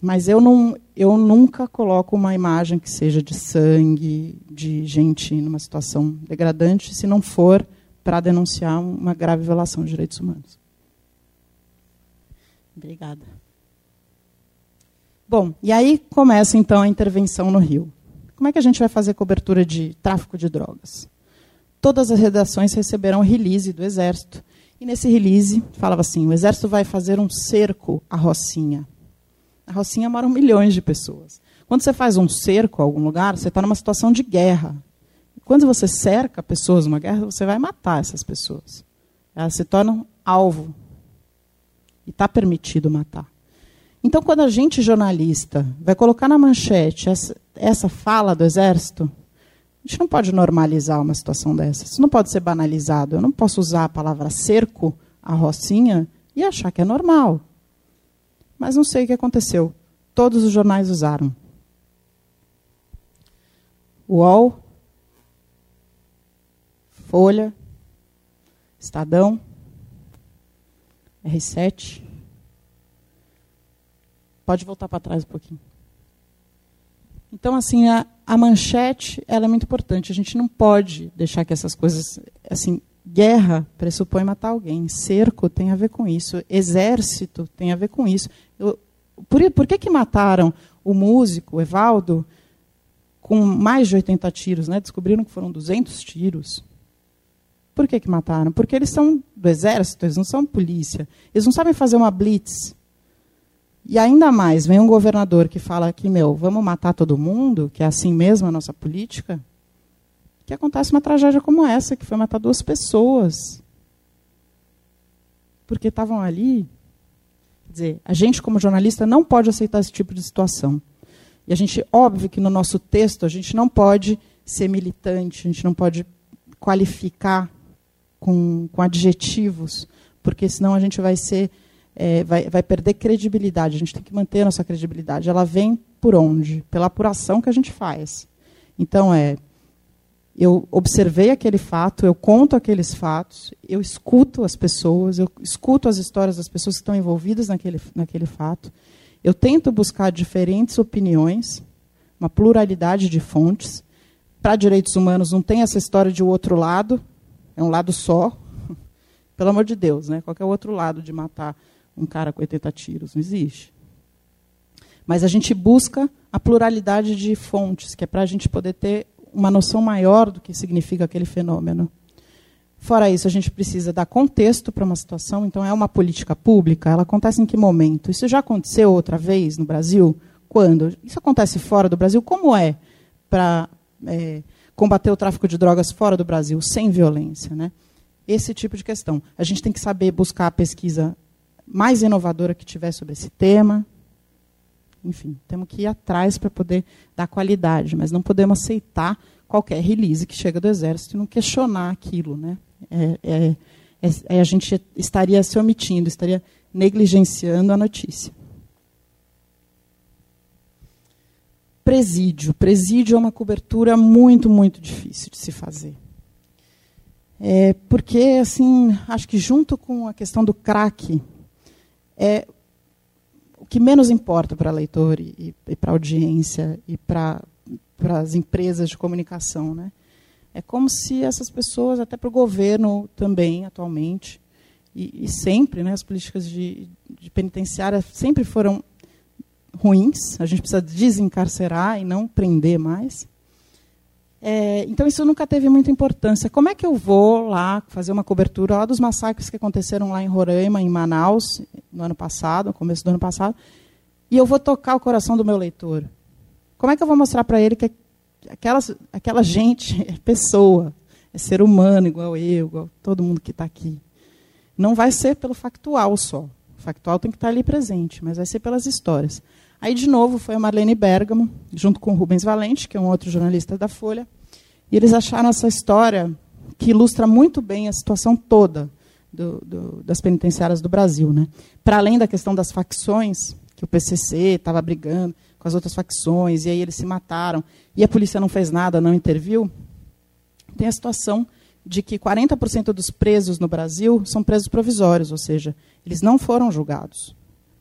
Mas eu, não, eu nunca coloco uma imagem que seja de sangue, de gente numa situação degradante, se não for para denunciar uma grave violação de direitos humanos. Obrigada. Bom, e aí começa então a intervenção no Rio. Como é que a gente vai fazer cobertura de tráfico de drogas? Todas as redações receberão release do Exército. E nesse release falava assim: o Exército vai fazer um cerco à Rocinha. Na Rocinha moram milhões de pessoas. Quando você faz um cerco a algum lugar, você está numa situação de guerra. Quando você cerca pessoas numa guerra, você vai matar essas pessoas. Elas se tornam alvo e está permitido matar. Então, quando a gente, jornalista, vai colocar na manchete essa, essa fala do Exército, a gente não pode normalizar uma situação dessa. Isso não pode ser banalizado. Eu não posso usar a palavra cerco, a rocinha, e achar que é normal. Mas não sei o que aconteceu. Todos os jornais usaram. UOL, Folha, Estadão, R7. Pode voltar para trás um pouquinho. Então, assim, a, a manchete ela é muito importante. A gente não pode deixar que essas coisas. assim Guerra pressupõe matar alguém. Cerco tem a ver com isso. Exército tem a ver com isso. Eu, por, por que, que mataram o músico, o Evaldo, com mais de 80 tiros? Né? Descobriram que foram 200 tiros. Por que, que mataram? Porque eles são do exército, eles não são polícia. Eles não sabem fazer uma blitz. E ainda mais, vem um governador que fala que, meu, vamos matar todo mundo, que é assim mesmo a nossa política, que acontece uma tragédia como essa, que foi matar duas pessoas. Porque estavam ali. Quer dizer, a gente, como jornalista, não pode aceitar esse tipo de situação. E a gente, óbvio que no nosso texto, a gente não pode ser militante, a gente não pode qualificar com, com adjetivos, porque senão a gente vai ser. É, vai, vai perder credibilidade. A gente tem que manter a nossa credibilidade. Ela vem por onde? Pela apuração que a gente faz. Então, é eu observei aquele fato, eu conto aqueles fatos, eu escuto as pessoas, eu escuto as histórias das pessoas que estão envolvidas naquele, naquele fato. Eu tento buscar diferentes opiniões, uma pluralidade de fontes. Para direitos humanos não tem essa história de o outro lado, é um lado só. Pelo amor de Deus, né? qual é o outro lado de matar um cara com 80 tiros? Não existe. Mas a gente busca a pluralidade de fontes, que é para a gente poder ter uma noção maior do que significa aquele fenômeno. Fora isso, a gente precisa dar contexto para uma situação. Então, é uma política pública? Ela acontece em que momento? Isso já aconteceu outra vez no Brasil? Quando? Isso acontece fora do Brasil? Como é para é, combater o tráfico de drogas fora do Brasil, sem violência? Né? Esse tipo de questão. A gente tem que saber buscar a pesquisa mais inovadora que tiver sobre esse tema, enfim, temos que ir atrás para poder dar qualidade, mas não podemos aceitar qualquer release que chega do Exército e não questionar aquilo. Né? É, é, é, a gente estaria se omitindo, estaria negligenciando a notícia. Presídio. Presídio é uma cobertura muito, muito difícil de se fazer. É, porque, assim, acho que junto com a questão do crack, é, o que menos importa para leitor e, e para audiência e para as empresas de comunicação. Né? É como se essas pessoas, até para o governo também, atualmente, e, e sempre, né, as políticas de, de penitenciária sempre foram ruins, a gente precisa desencarcerar e não prender mais. É, então, isso nunca teve muita importância. Como é que eu vou lá fazer uma cobertura lá dos massacres que aconteceram lá em Roraima, em Manaus, no ano passado, no começo do ano passado, e eu vou tocar o coração do meu leitor? Como é que eu vou mostrar para ele que aquela, aquela gente é pessoa, é ser humano igual eu, igual todo mundo que está aqui? Não vai ser pelo factual só. O factual tem que estar tá ali presente, mas vai ser pelas histórias. Aí, de novo, foi a Marlene Bergamo, junto com o Rubens Valente, que é um outro jornalista da Folha, e eles acharam essa história que ilustra muito bem a situação toda do, do, das penitenciárias do Brasil. Né? Para além da questão das facções, que o PCC estava brigando com as outras facções, e aí eles se mataram, e a polícia não fez nada, não interviu, tem a situação de que 40% dos presos no Brasil são presos provisórios, ou seja, eles não foram julgados,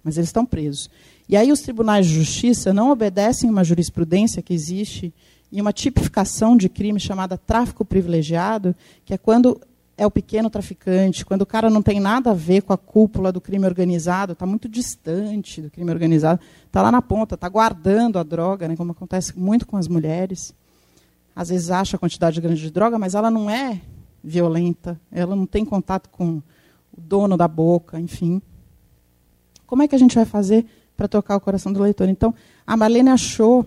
mas eles estão presos. E aí os tribunais de justiça não obedecem uma jurisprudência que existe em uma tipificação de crime chamada tráfico privilegiado, que é quando é o pequeno traficante, quando o cara não tem nada a ver com a cúpula do crime organizado, está muito distante do crime organizado, está lá na ponta, está guardando a droga, né, como acontece muito com as mulheres. Às vezes acha a quantidade grande de droga, mas ela não é violenta, ela não tem contato com o dono da boca, enfim. Como é que a gente vai fazer para tocar o coração do leitor. Então, a Marlene achou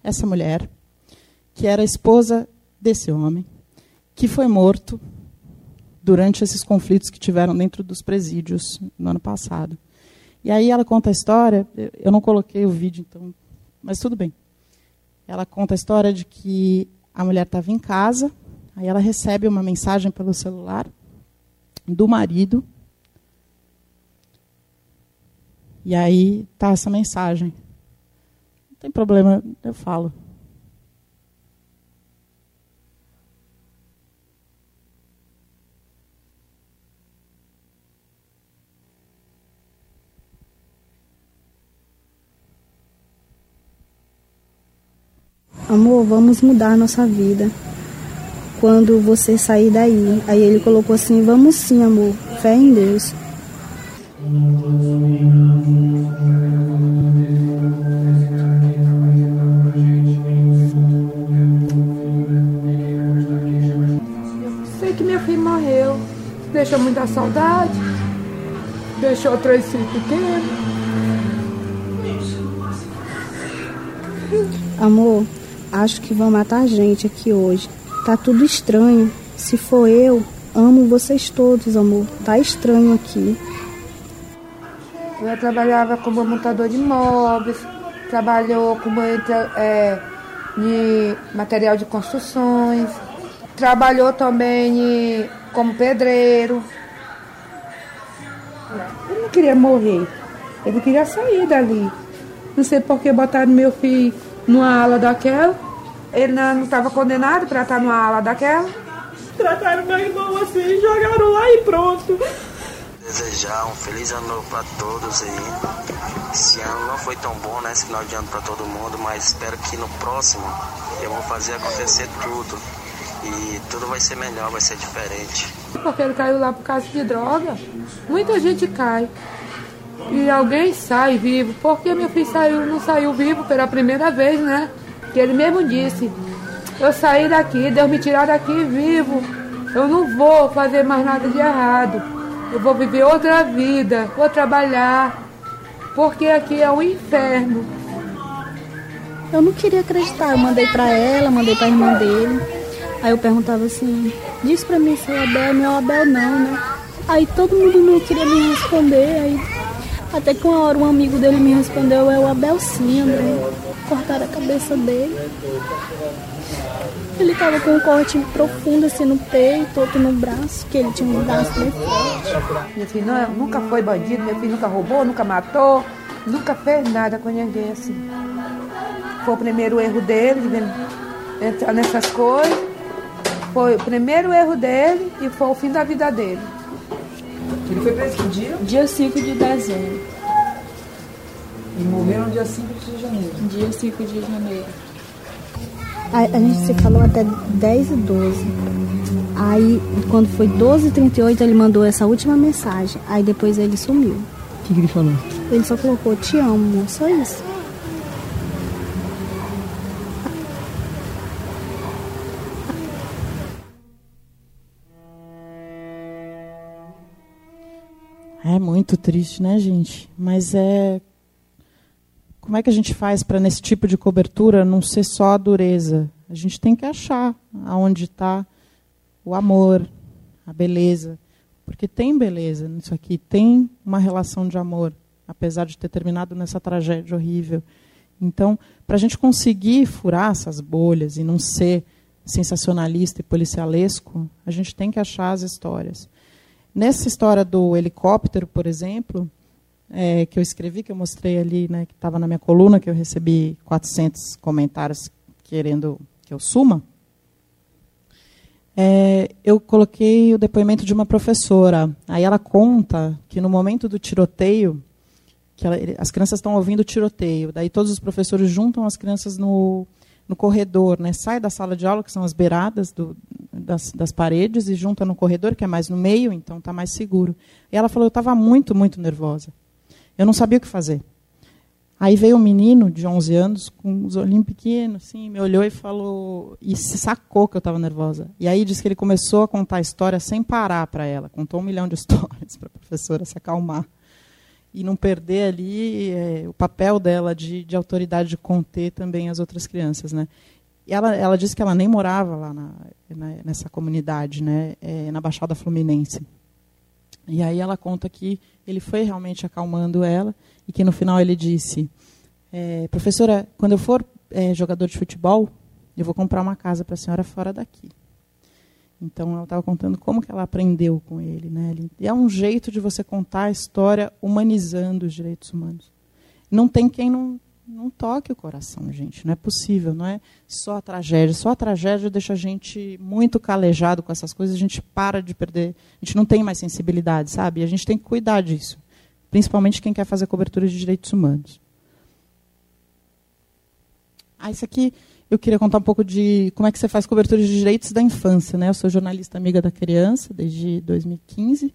essa mulher, que era esposa desse homem, que foi morto durante esses conflitos que tiveram dentro dos presídios no ano passado. E aí ela conta a história, eu não coloquei o vídeo, então, mas tudo bem. Ela conta a história de que a mulher estava em casa, aí ela recebe uma mensagem pelo celular do marido E aí tá essa mensagem. Não tem problema, eu falo. Amor, vamos mudar a nossa vida. Quando você sair daí. Aí ele colocou assim: Vamos sim, amor. Fé em Deus. Sei que meu filho morreu, deixou muita saudade, deixou três filhos pequenos. Amor, acho que vão matar a gente aqui hoje. Tá tudo estranho. Se for eu, amo vocês todos, amor. Tá estranho aqui. Eu trabalhava como montador de móveis, trabalhou como é, de material de construções, trabalhou também como pedreiro. Ele não queria morrer, ele queria sair dali. Não sei por que botaram meu filho numa ala daquela. Ele não estava condenado para estar numa ala daquela. Trataram meu irmão assim, jogaram lá e pronto. Desejar um feliz ano novo para todos aí. Esse ano não foi tão bom, né? Esse final de ano para todo mundo, mas espero que no próximo eu vou fazer acontecer tudo. E tudo vai ser melhor, vai ser diferente. Porque ele caiu lá por causa de droga. Muita gente cai. E alguém sai vivo. Porque meu filho saiu, não saiu vivo pela primeira vez, né? Que ele mesmo disse. Eu saí daqui, Deus me tirar daqui vivo. Eu não vou fazer mais nada de errado. Eu vou viver outra vida, vou trabalhar, porque aqui é um inferno. Eu não queria acreditar, eu mandei para ela, mandei para irmã dele. Aí eu perguntava assim: diz para mim se é Abel, não é Abel, não, né? Aí todo mundo não queria me responder. Aí até que uma hora um amigo dele me respondeu: é o Abel sim, André. Cortaram a cabeça dele. Ele tava com um corte profundo assim no peito, outro no braço, que ele tinha um braço bem forte. Meu filho não, nunca foi bandido, meu filho nunca roubou, nunca matou, nunca fez nada com ninguém assim. Foi o primeiro erro dele, de entrar nessas coisas. Foi o primeiro erro dele e foi o fim da vida dele. Ele foi preso que dia? Dia 5 de dezembro. Ele morreu no dia 5 de janeiro. Dia 5 de janeiro. A, a gente se falou até 10 e 12. Aí, quando foi 12 e 38, ele mandou essa última mensagem. Aí depois ele sumiu. O que, que ele falou? Ele só colocou, te amo. Só isso. É muito triste, né, gente? Mas é. Como é que a gente faz para, nesse tipo de cobertura, não ser só a dureza? A gente tem que achar aonde está o amor, a beleza. Porque tem beleza nisso aqui, tem uma relação de amor, apesar de ter terminado nessa tragédia horrível. Então, para a gente conseguir furar essas bolhas e não ser sensacionalista e policialesco, a gente tem que achar as histórias. Nessa história do helicóptero, por exemplo, é, que eu escrevi, que eu mostrei ali, né, que estava na minha coluna, que eu recebi 400 comentários querendo que eu suma, é, eu coloquei o depoimento de uma professora. Aí ela conta que no momento do tiroteio, que ela, as crianças estão ouvindo o tiroteio, daí todos os professores juntam as crianças no, no corredor, né? sai da sala de aula, que são as beiradas do, das, das, paredes, e junta no corredor, que é mais no meio, então está mais seguro. E ela falou: eu estava muito, muito nervosa. Eu não sabia o que fazer. Aí veio um menino de 11 anos, com os olhinhos pequenos, assim, me olhou e falou, e sacou que eu estava nervosa. E aí disse que ele começou a contar a história sem parar para ela. Contou um milhão de histórias para a professora se acalmar. E não perder ali é, o papel dela de, de autoridade de conter também as outras crianças. Né? E ela, ela disse que ela nem morava lá na, na, nessa comunidade, né, é, na Baixada Fluminense. E aí ela conta que ele foi realmente acalmando ela e que no final ele disse: é, professora, quando eu for é, jogador de futebol, eu vou comprar uma casa para a senhora fora daqui. Então ela estava contando como que ela aprendeu com ele, né? E é um jeito de você contar a história humanizando os direitos humanos. Não tem quem não não toque o coração, gente. Não é possível, não é só a tragédia. Só a tragédia deixa a gente muito calejado com essas coisas, a gente para de perder, a gente não tem mais sensibilidade, sabe? E a gente tem que cuidar disso. Principalmente quem quer fazer cobertura de direitos humanos. Ah, isso aqui eu queria contar um pouco de como é que você faz cobertura de direitos da infância. Né? Eu sou jornalista amiga da criança desde 2015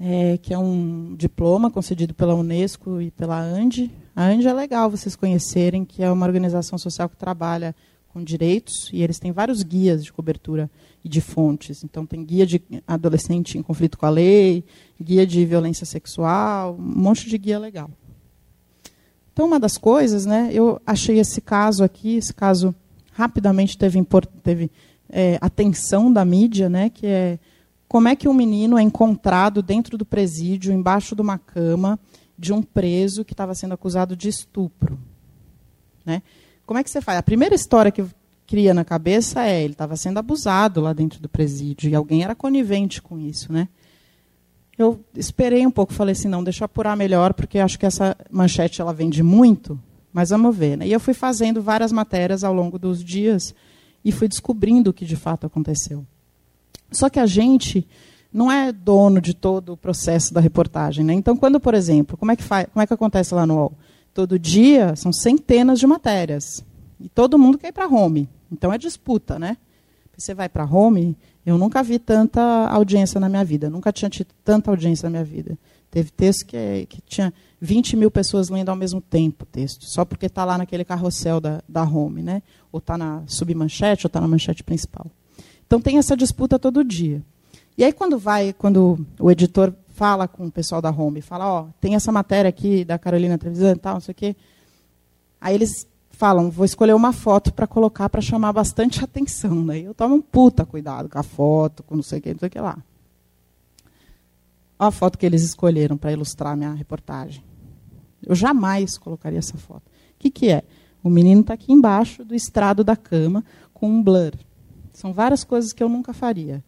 é, que é um diploma concedido pela Unesco e pela ANDI. A ANDI é legal vocês conhecerem, que é uma organização social que trabalha com direitos, e eles têm vários guias de cobertura e de fontes. Então, tem guia de adolescente em conflito com a lei, guia de violência sexual, um monte de guia legal. Então, uma das coisas, né, eu achei esse caso aqui, esse caso rapidamente teve, teve é, atenção da mídia, né, que é como é que um menino é encontrado dentro do presídio, embaixo de uma cama, de um preso que estava sendo acusado de estupro? Né? Como é que você faz? A primeira história que cria na cabeça é ele estava sendo abusado lá dentro do presídio e alguém era conivente com isso, né? Eu esperei um pouco, falei assim, não, deixa eu apurar melhor, porque acho que essa manchete ela vende muito, mas vamos ver. Né? E eu fui fazendo várias matérias ao longo dos dias e fui descobrindo o que de fato aconteceu. Só que a gente não é dono de todo o processo da reportagem. Né? Então, quando, por exemplo, como é, que faz, como é que acontece lá no UOL? Todo dia são centenas de matérias. E todo mundo quer ir para home. Então é disputa, né? Você vai para home, eu nunca vi tanta audiência na minha vida. Nunca tinha tido tanta audiência na minha vida. Teve texto que, que tinha 20 mil pessoas lendo ao mesmo tempo o texto, só porque está lá naquele carrossel da, da home, né? Ou está na submanchete, ou está na manchete principal. Então tem essa disputa todo dia. E aí quando vai, quando o editor fala com o pessoal da Home, fala, ó, oh, tem essa matéria aqui da Carolina Trevisan e tal, não sei o quê. Aí eles falam, vou escolher uma foto para colocar para chamar bastante atenção. Daí eu tomo um puta cuidado com a foto, com não sei o que, não sei o que lá. Olha a foto que eles escolheram para ilustrar a minha reportagem. Eu jamais colocaria essa foto. O que, que é? O menino está aqui embaixo do estrado da cama com um blur. São várias coisas que eu nunca faria.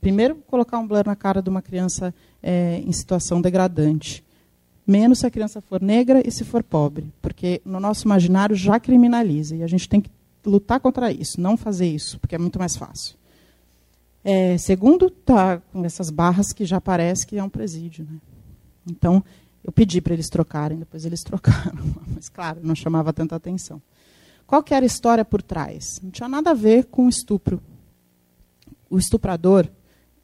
Primeiro, colocar um blur na cara de uma criança é, em situação degradante. Menos se a criança for negra e se for pobre. Porque no nosso imaginário já criminaliza. E a gente tem que lutar contra isso, não fazer isso, porque é muito mais fácil. É, segundo, tá com essas barras que já parece que é um presídio. Né? Então, Eu pedi para eles trocarem, depois eles trocaram. Mas, claro, não chamava tanta atenção. Qual que era a história por trás? Não tinha nada a ver com estupro. O estuprador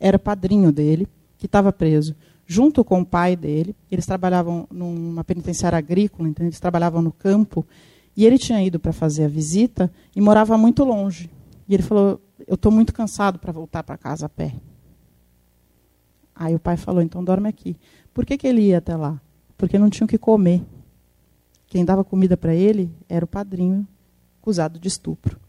era padrinho dele, que estava preso, junto com o pai dele. Eles trabalhavam numa penitenciária agrícola, então eles trabalhavam no campo. E ele tinha ido para fazer a visita e morava muito longe. E ele falou: Eu estou muito cansado para voltar para casa a pé. Aí o pai falou: Então dorme aqui. Por que, que ele ia até lá? Porque não tinha o que comer. Quem dava comida para ele era o padrinho acusado de estupro.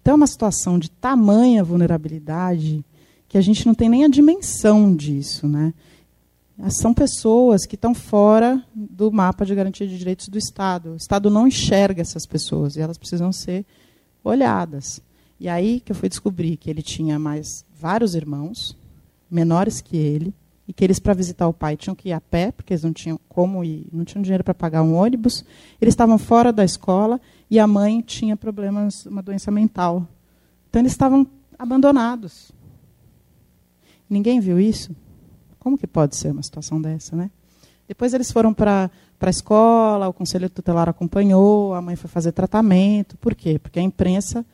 Então é uma situação de tamanha vulnerabilidade que a gente não tem nem a dimensão disso. Né? São pessoas que estão fora do mapa de garantia de direitos do Estado. O Estado não enxerga essas pessoas e elas precisam ser olhadas. E aí que eu fui descobrir que ele tinha mais vários irmãos, menores que ele, e que eles, para visitar o pai, tinham que ir a pé, porque eles não tinham como ir, não tinham dinheiro para pagar um ônibus. Eles estavam fora da escola e a mãe tinha problemas, uma doença mental. Então eles estavam abandonados. Ninguém viu isso? Como que pode ser uma situação dessa, né? Depois eles foram para a escola, o conselho tutelar acompanhou, a mãe foi fazer tratamento. Por quê? Porque a imprensa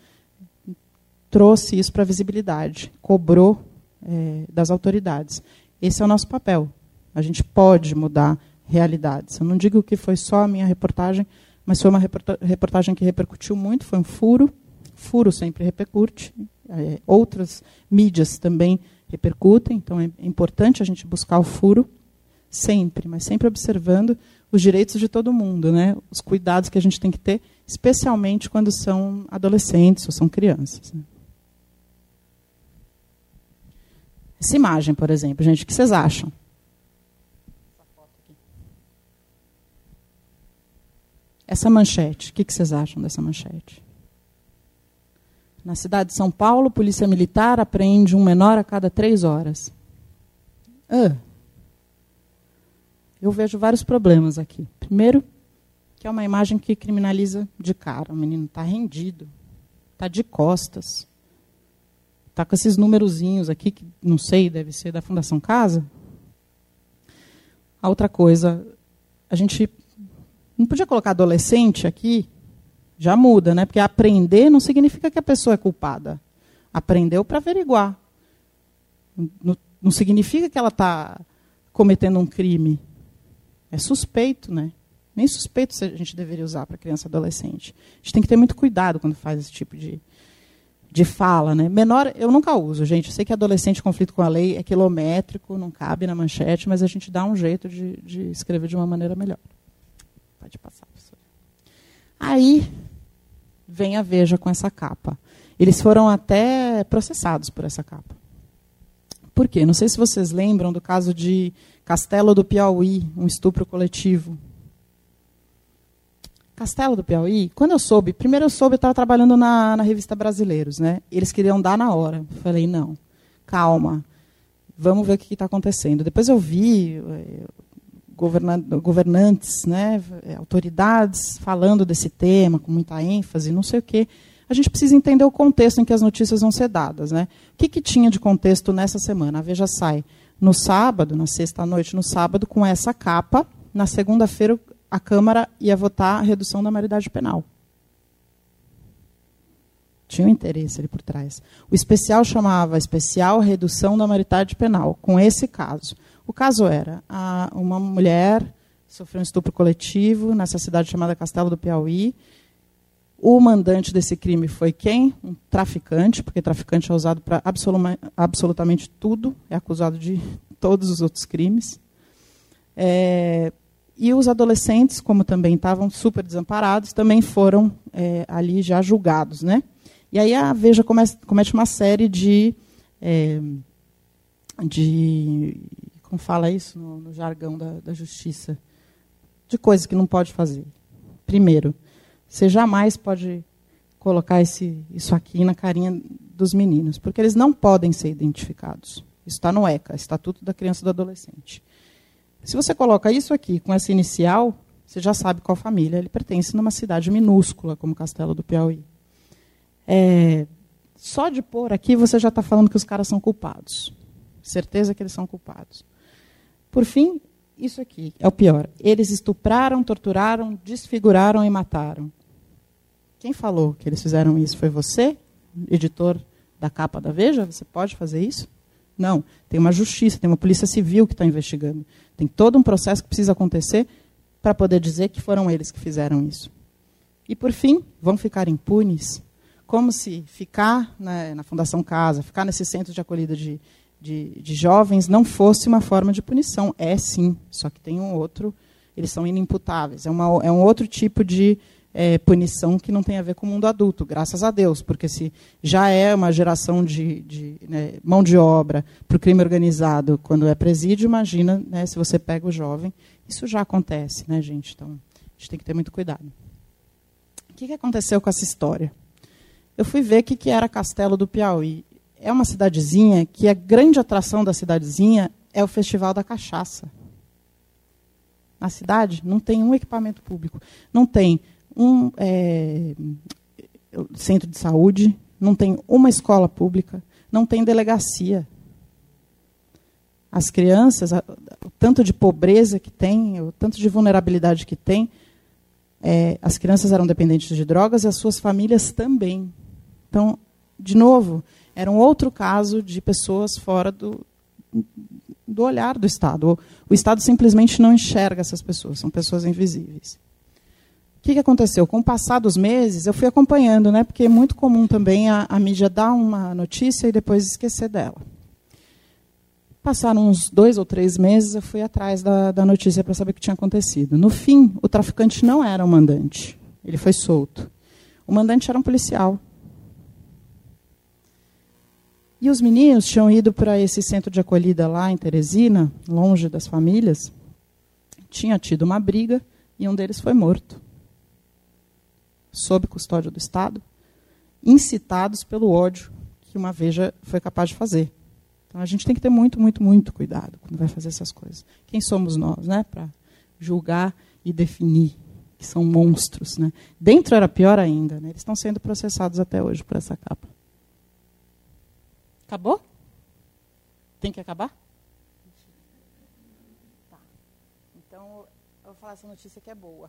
trouxe isso para a visibilidade, cobrou é, das autoridades. Esse é o nosso papel. A gente pode mudar realidades. Eu não digo que foi só a minha reportagem, mas foi uma reportagem que repercutiu muito, foi um furo. Furo sempre repercute. É, outras mídias também repercutem, então é importante a gente buscar o furo sempre, mas sempre observando os direitos de todo mundo, né? os cuidados que a gente tem que ter, especialmente quando são adolescentes ou são crianças. Né? Essa imagem, por exemplo, gente, o que vocês acham? Essa manchete, o que vocês acham dessa manchete? Na cidade de São Paulo, polícia militar apreende um menor a cada três horas. Ah, eu vejo vários problemas aqui. Primeiro, que é uma imagem que criminaliza de cara. O menino está rendido, está de costas. Está com esses numerozinhos aqui, que não sei, deve ser da Fundação Casa. A outra coisa, a gente não podia colocar adolescente aqui, já muda, né? Porque aprender não significa que a pessoa é culpada. Aprendeu para averiguar. Não, não significa que ela está cometendo um crime. É suspeito, né? Nem suspeito a gente deveria usar para criança e adolescente. A gente tem que ter muito cuidado quando faz esse tipo de, de fala. Né? Menor, eu nunca uso, gente. Eu sei que adolescente conflito com a lei é quilométrico, não cabe na manchete, mas a gente dá um jeito de, de escrever de uma maneira melhor. Pode passar, professora. Aí vem a Veja com essa capa. Eles foram até processados por essa capa. Por quê? Não sei se vocês lembram do caso de Castelo do Piauí, um estupro coletivo. Castelo do Piauí, quando eu soube, primeiro eu soube, eu estava trabalhando na, na revista Brasileiros, né? Eles queriam dar na hora. falei, não, calma, vamos ver o que está acontecendo. Depois eu vi eh, governantes, né, autoridades falando desse tema com muita ênfase, não sei o quê. A gente precisa entender o contexto em que as notícias vão ser dadas. Né? O que, que tinha de contexto nessa semana? A Veja sai no sábado, na sexta noite, no sábado, com essa capa. Na segunda-feira, a Câmara ia votar a redução da maioridade penal. Tinha um interesse ali por trás. O especial chamava Especial Redução da Maioridade Penal, com esse caso. O caso era a, uma mulher sofreu um estupro coletivo nessa cidade chamada Castelo do Piauí. O mandante desse crime foi quem? Um traficante, porque traficante é usado para absolutamente tudo, é acusado de todos os outros crimes. É, e os adolescentes, como também estavam super desamparados, também foram é, ali já julgados. Né? E aí a Veja comete uma série de, é, de. Como fala isso no, no jargão da, da justiça? De coisas que não pode fazer. Primeiro, você jamais pode colocar esse, isso aqui na carinha dos meninos, porque eles não podem ser identificados. Isso está no ECA, Estatuto da Criança e do Adolescente. Se você coloca isso aqui com essa inicial, você já sabe qual família. Ele pertence numa cidade minúscula, como Castelo do Piauí. É, só de pôr aqui, você já está falando que os caras são culpados. Certeza que eles são culpados. Por fim, isso aqui é o pior. Eles estupraram, torturaram, desfiguraram e mataram. Quem falou que eles fizeram isso? Foi você, editor da capa da Veja? Você pode fazer isso? Não. Tem uma justiça, tem uma polícia civil que está investigando. Tem todo um processo que precisa acontecer para poder dizer que foram eles que fizeram isso. E, por fim, vão ficar impunes? Como se ficar na, na Fundação Casa, ficar nesse centro de acolhida de, de, de, jovens não fosse uma forma de punição. É sim, só que tem um outro, eles são inimputáveis. É, uma, é um outro tipo de é, punição que não tem a ver com o mundo adulto, graças a Deus, porque se já é uma geração de, de né, mão de obra para o crime organizado quando é presídio, imagina né, se você pega o jovem. Isso já acontece, né, gente? Então, a gente tem que ter muito cuidado. O que, que aconteceu com essa história? Eu fui ver o que, que era Castelo do Piauí. É uma cidadezinha que a grande atração da cidadezinha é o Festival da Cachaça. Na cidade não tem um equipamento público. Não tem um é, centro de saúde, não tem uma escola pública, não tem delegacia. As crianças, o tanto de pobreza que tem, o tanto de vulnerabilidade que tem, é, as crianças eram dependentes de drogas e as suas famílias também. Então, de novo, era um outro caso de pessoas fora do, do olhar do Estado. O Estado simplesmente não enxerga essas pessoas, são pessoas invisíveis. O que, que aconteceu? Com o passar dos meses, eu fui acompanhando, né, porque é muito comum também a, a mídia dar uma notícia e depois esquecer dela. Passaram uns dois ou três meses, eu fui atrás da, da notícia para saber o que tinha acontecido. No fim, o traficante não era o mandante, ele foi solto. O mandante era um policial. E os meninos tinham ido para esse centro de acolhida lá em Teresina, longe das famílias. Tinha tido uma briga e um deles foi morto sob custódia do Estado, incitados pelo ódio que uma Veja foi capaz de fazer. Então a gente tem que ter muito, muito, muito cuidado quando vai fazer essas coisas. Quem somos nós, né, para julgar e definir que são monstros, né? Dentro era pior ainda, né? Eles estão sendo processados até hoje por essa capa. Acabou? Tem que acabar? Tá. Então eu vou falar essa notícia que é boa.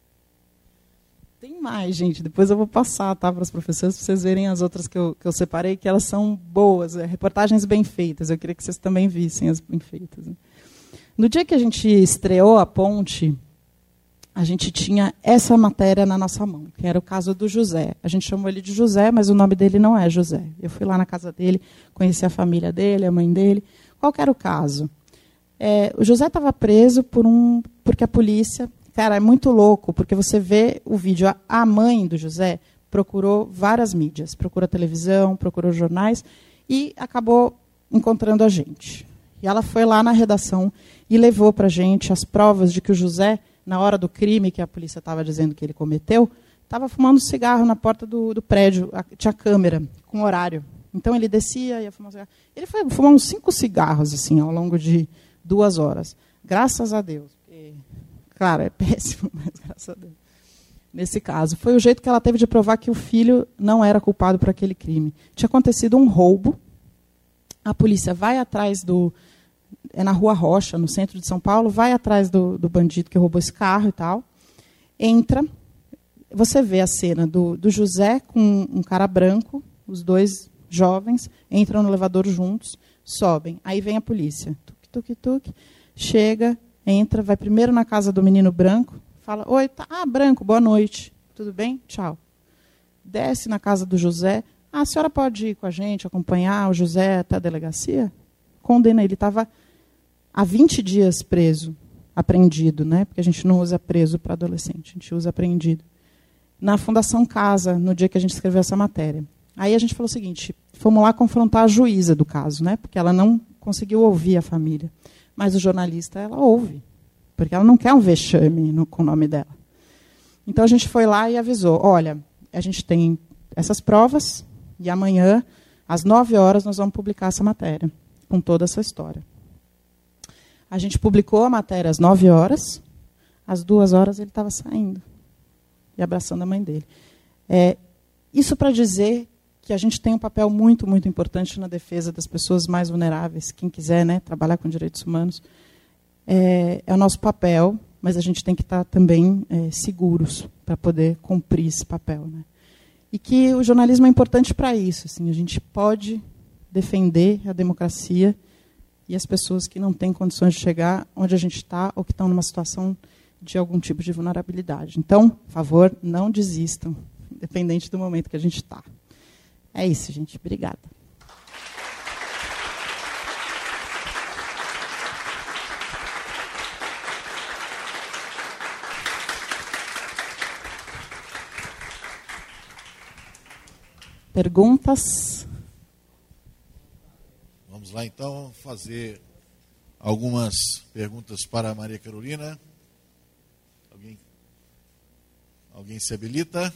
Tem mais, gente. Depois eu vou passar tá, para os professores, para vocês verem as outras que eu, que eu separei, que elas são boas, é, reportagens bem feitas. Eu queria que vocês também vissem as bem feitas. Né? No dia que a gente estreou a ponte, a gente tinha essa matéria na nossa mão, que era o caso do José. A gente chamou ele de José, mas o nome dele não é José. Eu fui lá na casa dele, conheci a família dele, a mãe dele. Qual era o caso? É, o José estava preso por um, porque a polícia Cara, é muito louco, porque você vê o vídeo. A mãe do José procurou várias mídias, procurou televisão, procurou jornais e acabou encontrando a gente. E ela foi lá na redação e levou para a gente as provas de que o José, na hora do crime que a polícia estava dizendo que ele cometeu, estava fumando cigarro na porta do, do prédio. Tinha câmera, com horário. Então ele descia e ia fumar cigarro. Ele foi fumar uns cinco cigarros assim ao longo de duas horas. Graças a Deus. Claro, é péssimo, mas graças a Deus. Nesse caso, foi o jeito que ela teve de provar que o filho não era culpado por aquele crime. Tinha acontecido um roubo. A polícia vai atrás do. É na Rua Rocha, no centro de São Paulo, vai atrás do, do bandido que roubou esse carro e tal. Entra. Você vê a cena do, do José com um cara branco, os dois jovens, entram no elevador juntos, sobem. Aí vem a polícia. Tuk, tuk, tuk. Chega, entra, vai primeiro na casa do menino branco, fala: Oi, tá, ah, branco, boa noite, tudo bem? Tchau. Desce na casa do José. Ah, a senhora pode ir com a gente, acompanhar o José até a delegacia? Condena ele. Estava há 20 dias preso, apreendido, né? porque a gente não usa preso para adolescente, a gente usa apreendido. Na Fundação Casa, no dia que a gente escreveu essa matéria. Aí a gente falou o seguinte: fomos lá confrontar a juíza do caso, né? porque ela não conseguiu ouvir a família. Mas o jornalista, ela ouve, porque ela não quer um vexame no, com o nome dela. Então a gente foi lá e avisou: olha, a gente tem essas provas e amanhã, às 9 horas, nós vamos publicar essa matéria, com toda essa história. A gente publicou a matéria às 9 horas, às duas horas ele estava saindo e abraçando a mãe dele. É, isso para dizer que a gente tem um papel muito, muito importante na defesa das pessoas mais vulneráveis. Quem quiser né, trabalhar com direitos humanos, é, é o nosso papel, mas a gente tem que estar também é, seguros para poder cumprir esse papel. Né? E que o jornalismo é importante para isso. Assim, a gente pode defender a democracia e as pessoas que não têm condições de chegar onde a gente está ou que estão numa situação de algum tipo de vulnerabilidade. Então, por favor, não desistam, independente do momento que a gente está. É isso, gente. Obrigada. Perguntas? Vamos lá então fazer algumas perguntas para a Maria Carolina. Alguém, alguém se habilita?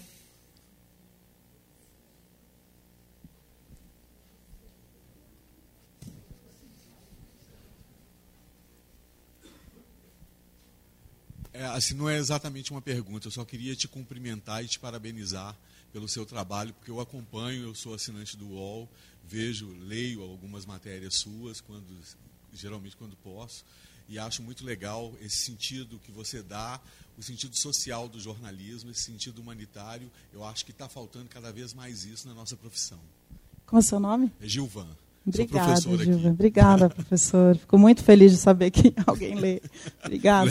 É, assim, não é exatamente uma pergunta, eu só queria te cumprimentar e te parabenizar pelo seu trabalho, porque eu acompanho, eu sou assinante do UOL, vejo, leio algumas matérias suas, quando, geralmente quando posso, e acho muito legal esse sentido que você dá, o sentido social do jornalismo, esse sentido humanitário. Eu acho que está faltando cada vez mais isso na nossa profissão. Como é seu nome? É Gilvan. Obrigada, Gilvan. Obrigada, professor. Fico muito feliz de saber que alguém lê. Obrigada.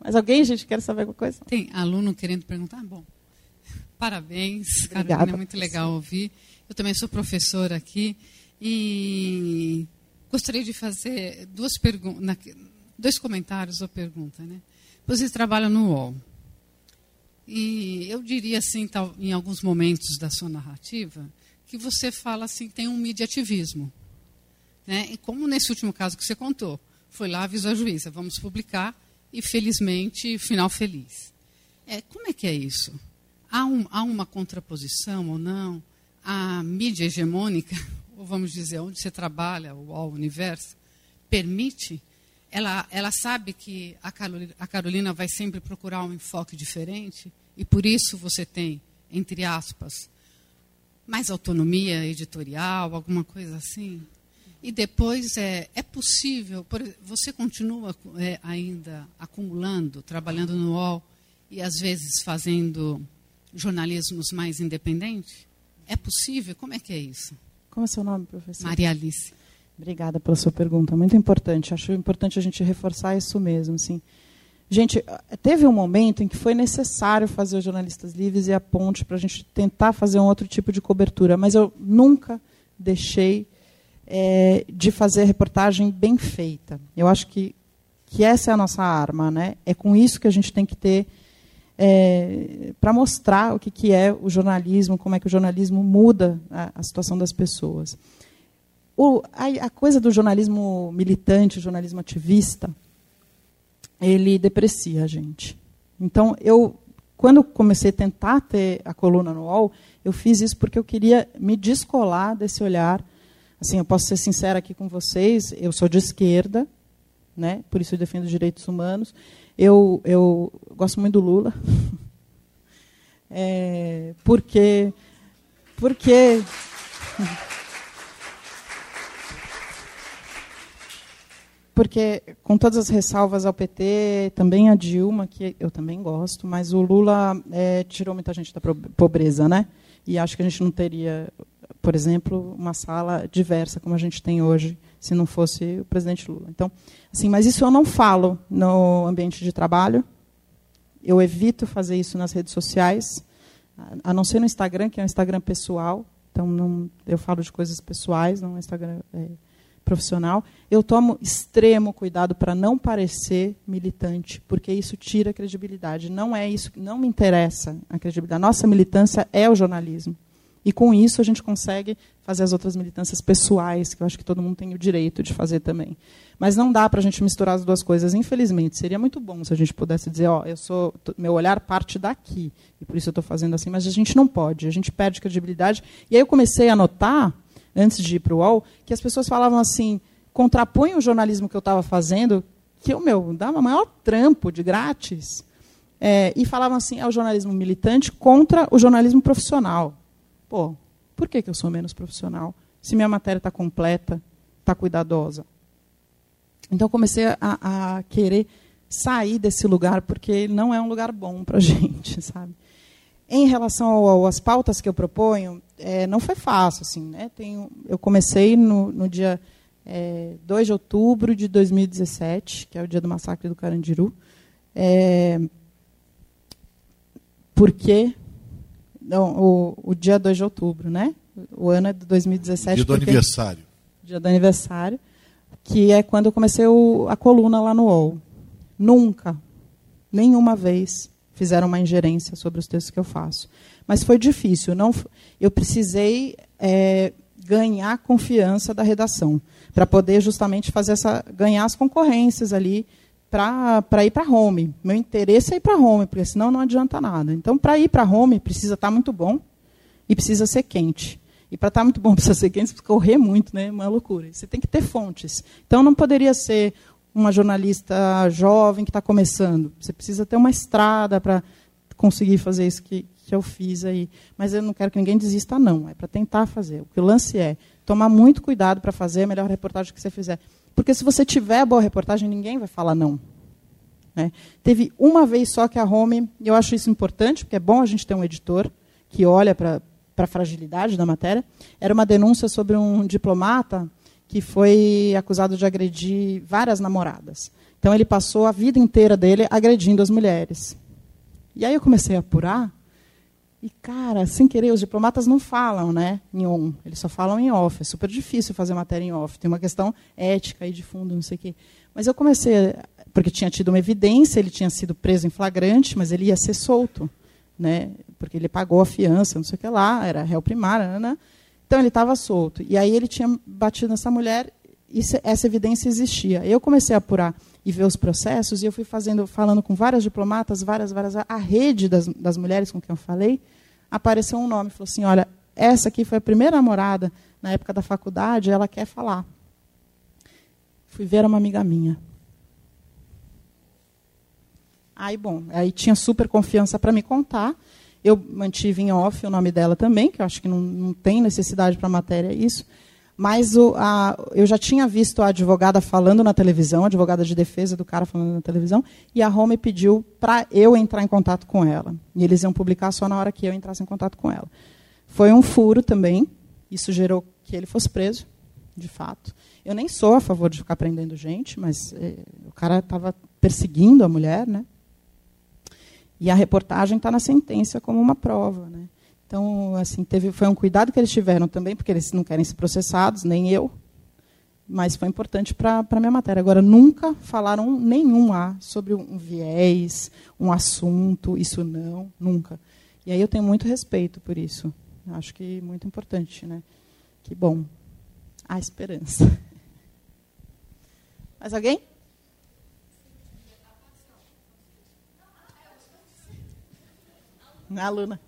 Mas alguém, gente, quer saber alguma coisa? Tem aluno querendo perguntar? Bom, parabéns, Obrigada, Carolina, é muito legal ouvir. Eu também sou professora aqui e gostaria de fazer duas perguntas, dois comentários ou pergunta, né? Vocês trabalham no UOL. E eu diria assim, tal, em alguns momentos da sua narrativa, que você fala assim, tem um mediativismo. Né? E como nesse último caso que você contou, foi lá, avisou a juíza, vamos publicar, e felizmente, final feliz. É, como é que é isso? Há, um, há uma contraposição ou não? A mídia hegemônica, ou vamos dizer, onde você trabalha, o universo, permite? Ela, ela sabe que a Carolina, a Carolina vai sempre procurar um enfoque diferente e por isso você tem, entre aspas, mais autonomia editorial, alguma coisa assim? E depois é, é possível, por, você continua é, ainda acumulando, trabalhando no UOL e às vezes fazendo jornalismos mais independentes? É possível? Como é que é isso? Como é seu nome, professor? Maria Alice. Obrigada pela sua pergunta, muito importante. Acho importante a gente reforçar isso mesmo. Assim. Gente, teve um momento em que foi necessário fazer os jornalistas livres e a ponte para a gente tentar fazer um outro tipo de cobertura, mas eu nunca deixei é, de fazer reportagem bem feita. Eu acho que, que essa é a nossa arma. Né? É com isso que a gente tem que ter é, para mostrar o que, que é o jornalismo, como é que o jornalismo muda a, a situação das pessoas. O, a, a, coisa do jornalismo militante, jornalismo ativista, ele deprecia a gente. Então, eu, quando comecei a tentar ter a coluna no UOL, eu fiz isso porque eu queria me descolar desse olhar assim, eu posso ser sincera aqui com vocês, eu sou de esquerda, né? Por isso eu defendo os direitos humanos. Eu, eu gosto muito do Lula. É, porque porque porque com todas as ressalvas ao PT, também a Dilma, que eu também gosto, mas o Lula é, tirou muita gente da pobreza, né? E acho que a gente não teria por exemplo, uma sala diversa como a gente tem hoje, se não fosse o presidente Lula. Então, assim, mas isso eu não falo no ambiente de trabalho. Eu evito fazer isso nas redes sociais, a não ser no Instagram, que é um Instagram pessoal. Então, não, eu falo de coisas pessoais, não é um Instagram é, profissional. Eu tomo extremo cuidado para não parecer militante, porque isso tira a credibilidade. Não é isso, não me interessa a credibilidade. Nossa militância é o jornalismo. E com isso a gente consegue fazer as outras militâncias pessoais, que eu acho que todo mundo tem o direito de fazer também. Mas não dá para a gente misturar as duas coisas, infelizmente. Seria muito bom se a gente pudesse dizer, ó, eu sou, meu olhar parte daqui, e por isso eu estou fazendo assim, mas a gente não pode, a gente perde credibilidade. E aí eu comecei a notar, antes de ir para o UOL, que as pessoas falavam assim, contrapõe o jornalismo que eu estava fazendo, que eu, meu, dava o maior trampo de grátis, é, e falavam assim, é o jornalismo militante contra o jornalismo profissional. Pô, por que, que eu sou menos profissional? Se minha matéria está completa, está cuidadosa. Então comecei a, a querer sair desse lugar porque não é um lugar bom para gente, sabe? Em relação às pautas que eu proponho, é, não foi fácil, assim, né? Tenho, eu comecei no, no dia é, 2 de outubro de 2017, que é o dia do massacre do Carandiru, é, porque não, o, o dia 2 de outubro, né? O ano é de 2017. Dia do porque, aniversário. Dia do aniversário, que é quando eu comecei o, a coluna lá no UOL. Nunca, nenhuma vez, fizeram uma ingerência sobre os textos que eu faço. Mas foi difícil. Não, eu precisei é, ganhar confiança da redação para poder justamente fazer essa ganhar as concorrências ali para ir para home. Meu interesse é ir para home, porque senão não adianta nada. Então, para ir para home, precisa estar tá muito bom e precisa ser quente. E para estar tá muito bom, precisa ser quente, precisa correr muito, né? uma loucura. Você tem que ter fontes. Então, não poderia ser uma jornalista jovem que está começando. Você precisa ter uma estrada para conseguir fazer isso que, que eu fiz aí. Mas eu não quero que ninguém desista, não. É para tentar fazer. O que o lance é tomar muito cuidado para fazer a melhor reportagem que você fizer. Porque se você tiver boa reportagem, ninguém vai falar não. Né? Teve uma vez só que a Home, e eu acho isso importante, porque é bom a gente ter um editor que olha para a fragilidade da matéria. Era uma denúncia sobre um diplomata que foi acusado de agredir várias namoradas. Então ele passou a vida inteira dele agredindo as mulheres. E aí eu comecei a apurar, e cara, sem querer, os diplomatas não falam, né, em on, eles só falam em off. É super difícil fazer matéria em off. Tem uma questão ética aí de fundo, não sei o quê. Mas eu comecei, porque tinha tido uma evidência, ele tinha sido preso em flagrante, mas ele ia ser solto, né, porque ele pagou a fiança, não sei o que lá, era réu primário, né, né então ele estava solto. E aí ele tinha batido nessa mulher e essa evidência existia. Eu comecei a apurar e ver os processos e eu fui fazendo, falando com várias diplomatas, várias, várias, a rede das, das mulheres com quem eu falei, apareceu um nome, falou assim, olha, essa aqui foi a primeira namorada na época da faculdade, ela quer falar. Fui ver uma amiga minha. Aí, bom, aí tinha super confiança para me contar. Eu mantive em off o nome dela também, que eu acho que não, não tem necessidade para a matéria isso. Mas o, a, eu já tinha visto a advogada falando na televisão, a advogada de defesa do cara falando na televisão, e a Home pediu para eu entrar em contato com ela. E eles iam publicar só na hora que eu entrasse em contato com ela. Foi um furo também, isso gerou que ele fosse preso, de fato. Eu nem sou a favor de ficar prendendo gente, mas eh, o cara estava perseguindo a mulher, né? E a reportagem está na sentença como uma prova. Né? Então, assim, teve, foi um cuidado que eles tiveram também, porque eles não querem ser processados, nem eu. Mas foi importante para a minha matéria. Agora, nunca falaram nenhum A sobre um viés, um assunto, isso não, nunca. E aí eu tenho muito respeito por isso. Acho que muito importante. Né? Que bom. Há esperança. Mais alguém? A aluna.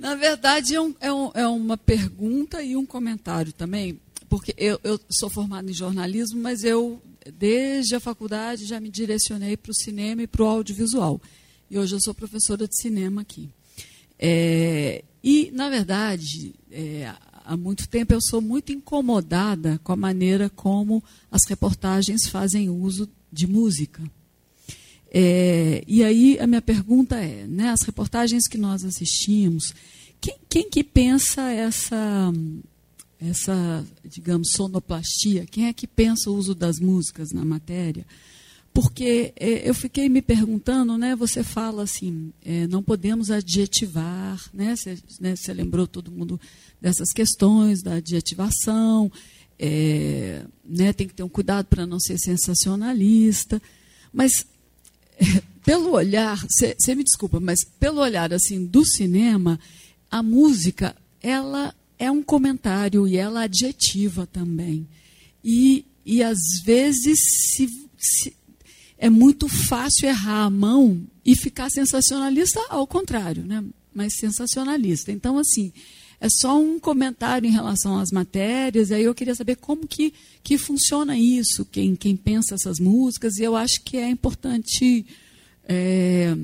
Na verdade, é, um, é, um, é, uma pergunta e um comentário também, porque eu, eu sou formada em jornalismo, mas eu, desde a faculdade, já me direcionei para o cinema e para o audiovisual. E hoje eu sou professora de cinema aqui. É, e, na verdade, é, há muito tempo eu sou muito incomodada com a maneira como as reportagens fazem uso de música. É, e aí a minha pergunta é, né, as reportagens que nós assistimos, quem, quem que pensa essa, essa, digamos, sonoplastia? Quem é que pensa o uso das músicas na matéria? Porque é, eu fiquei me perguntando, né, você fala assim, é, não podemos adjetivar, né, você, né, lembrou todo mundo dessas questões da adjetivação, é, né, tem que ter um cuidado para não ser sensacionalista, mas pelo olhar, você me desculpa, mas pelo olhar assim do cinema, a música ela é um comentário e ela adjetiva também. E, e às vezes se, se, é muito fácil errar a mão e ficar sensacionalista ao contrário, né? mas sensacionalista. Então, assim, é só um comentário em relação às matérias. Aí eu queria saber como que, que funciona isso, quem, quem pensa essas músicas. E eu acho que é importante, é,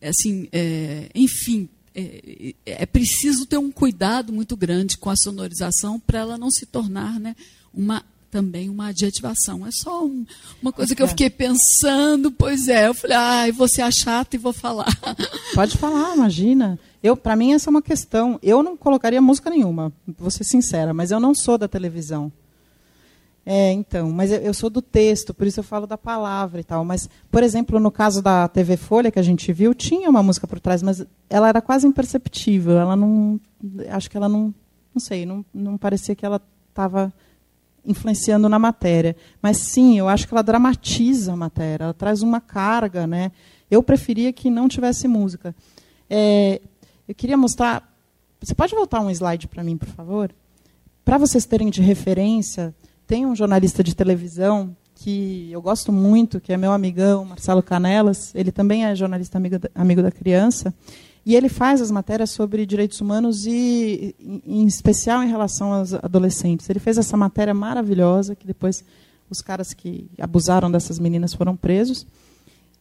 assim, é, enfim, é, é, preciso ter um cuidado muito grande com a sonorização para ela não se tornar né, uma também uma adjetivação. É só um, uma coisa que eu fiquei pensando, pois é. Eu falei, ai, ah, vou ser a chata e vou falar. Pode falar, imagina. Eu, para mim, essa é uma questão. Eu não colocaria música nenhuma, vou ser sincera, mas eu não sou da televisão. É, então, mas eu, eu, sou do texto, por isso eu falo da palavra e tal. Mas, por exemplo, no caso da TV Folha que a gente viu, tinha uma música por trás, mas ela era quase imperceptível. Ela não, acho que ela não, não sei, não, não parecia que ela estava influenciando na matéria. Mas sim, eu acho que ela dramatiza a matéria, ela traz uma carga, né? Eu preferia que não tivesse música. É, eu queria mostrar. Você pode voltar um slide para mim, por favor? Para vocês terem de referência tem um jornalista de televisão que eu gosto muito, que é meu amigão, Marcelo Canelas. Ele também é jornalista amigo da, amigo da criança. E ele faz as matérias sobre direitos humanos e, em especial, em relação aos adolescentes. Ele fez essa matéria maravilhosa, que depois os caras que abusaram dessas meninas foram presos.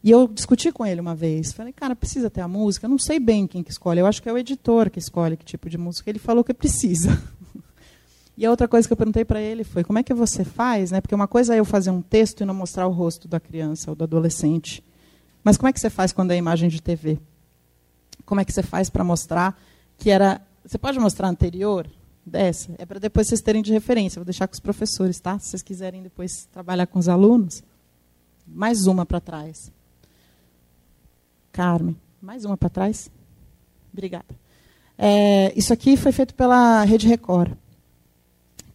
E eu discuti com ele uma vez. Falei, cara, precisa ter a música? Eu não sei bem quem que escolhe. Eu acho que é o editor que escolhe que tipo de música. Ele falou que precisa. E a outra coisa que eu perguntei para ele foi: como é que você faz? Né? Porque uma coisa é eu fazer um texto e não mostrar o rosto da criança ou do adolescente. Mas como é que você faz quando é imagem de TV? Como é que você faz para mostrar que era. Você pode mostrar anterior dessa? É para depois vocês terem de referência. Vou deixar com os professores, tá? Se vocês quiserem depois trabalhar com os alunos. Mais uma para trás. Carmen, mais uma para trás. Obrigada. É, isso aqui foi feito pela Rede Record.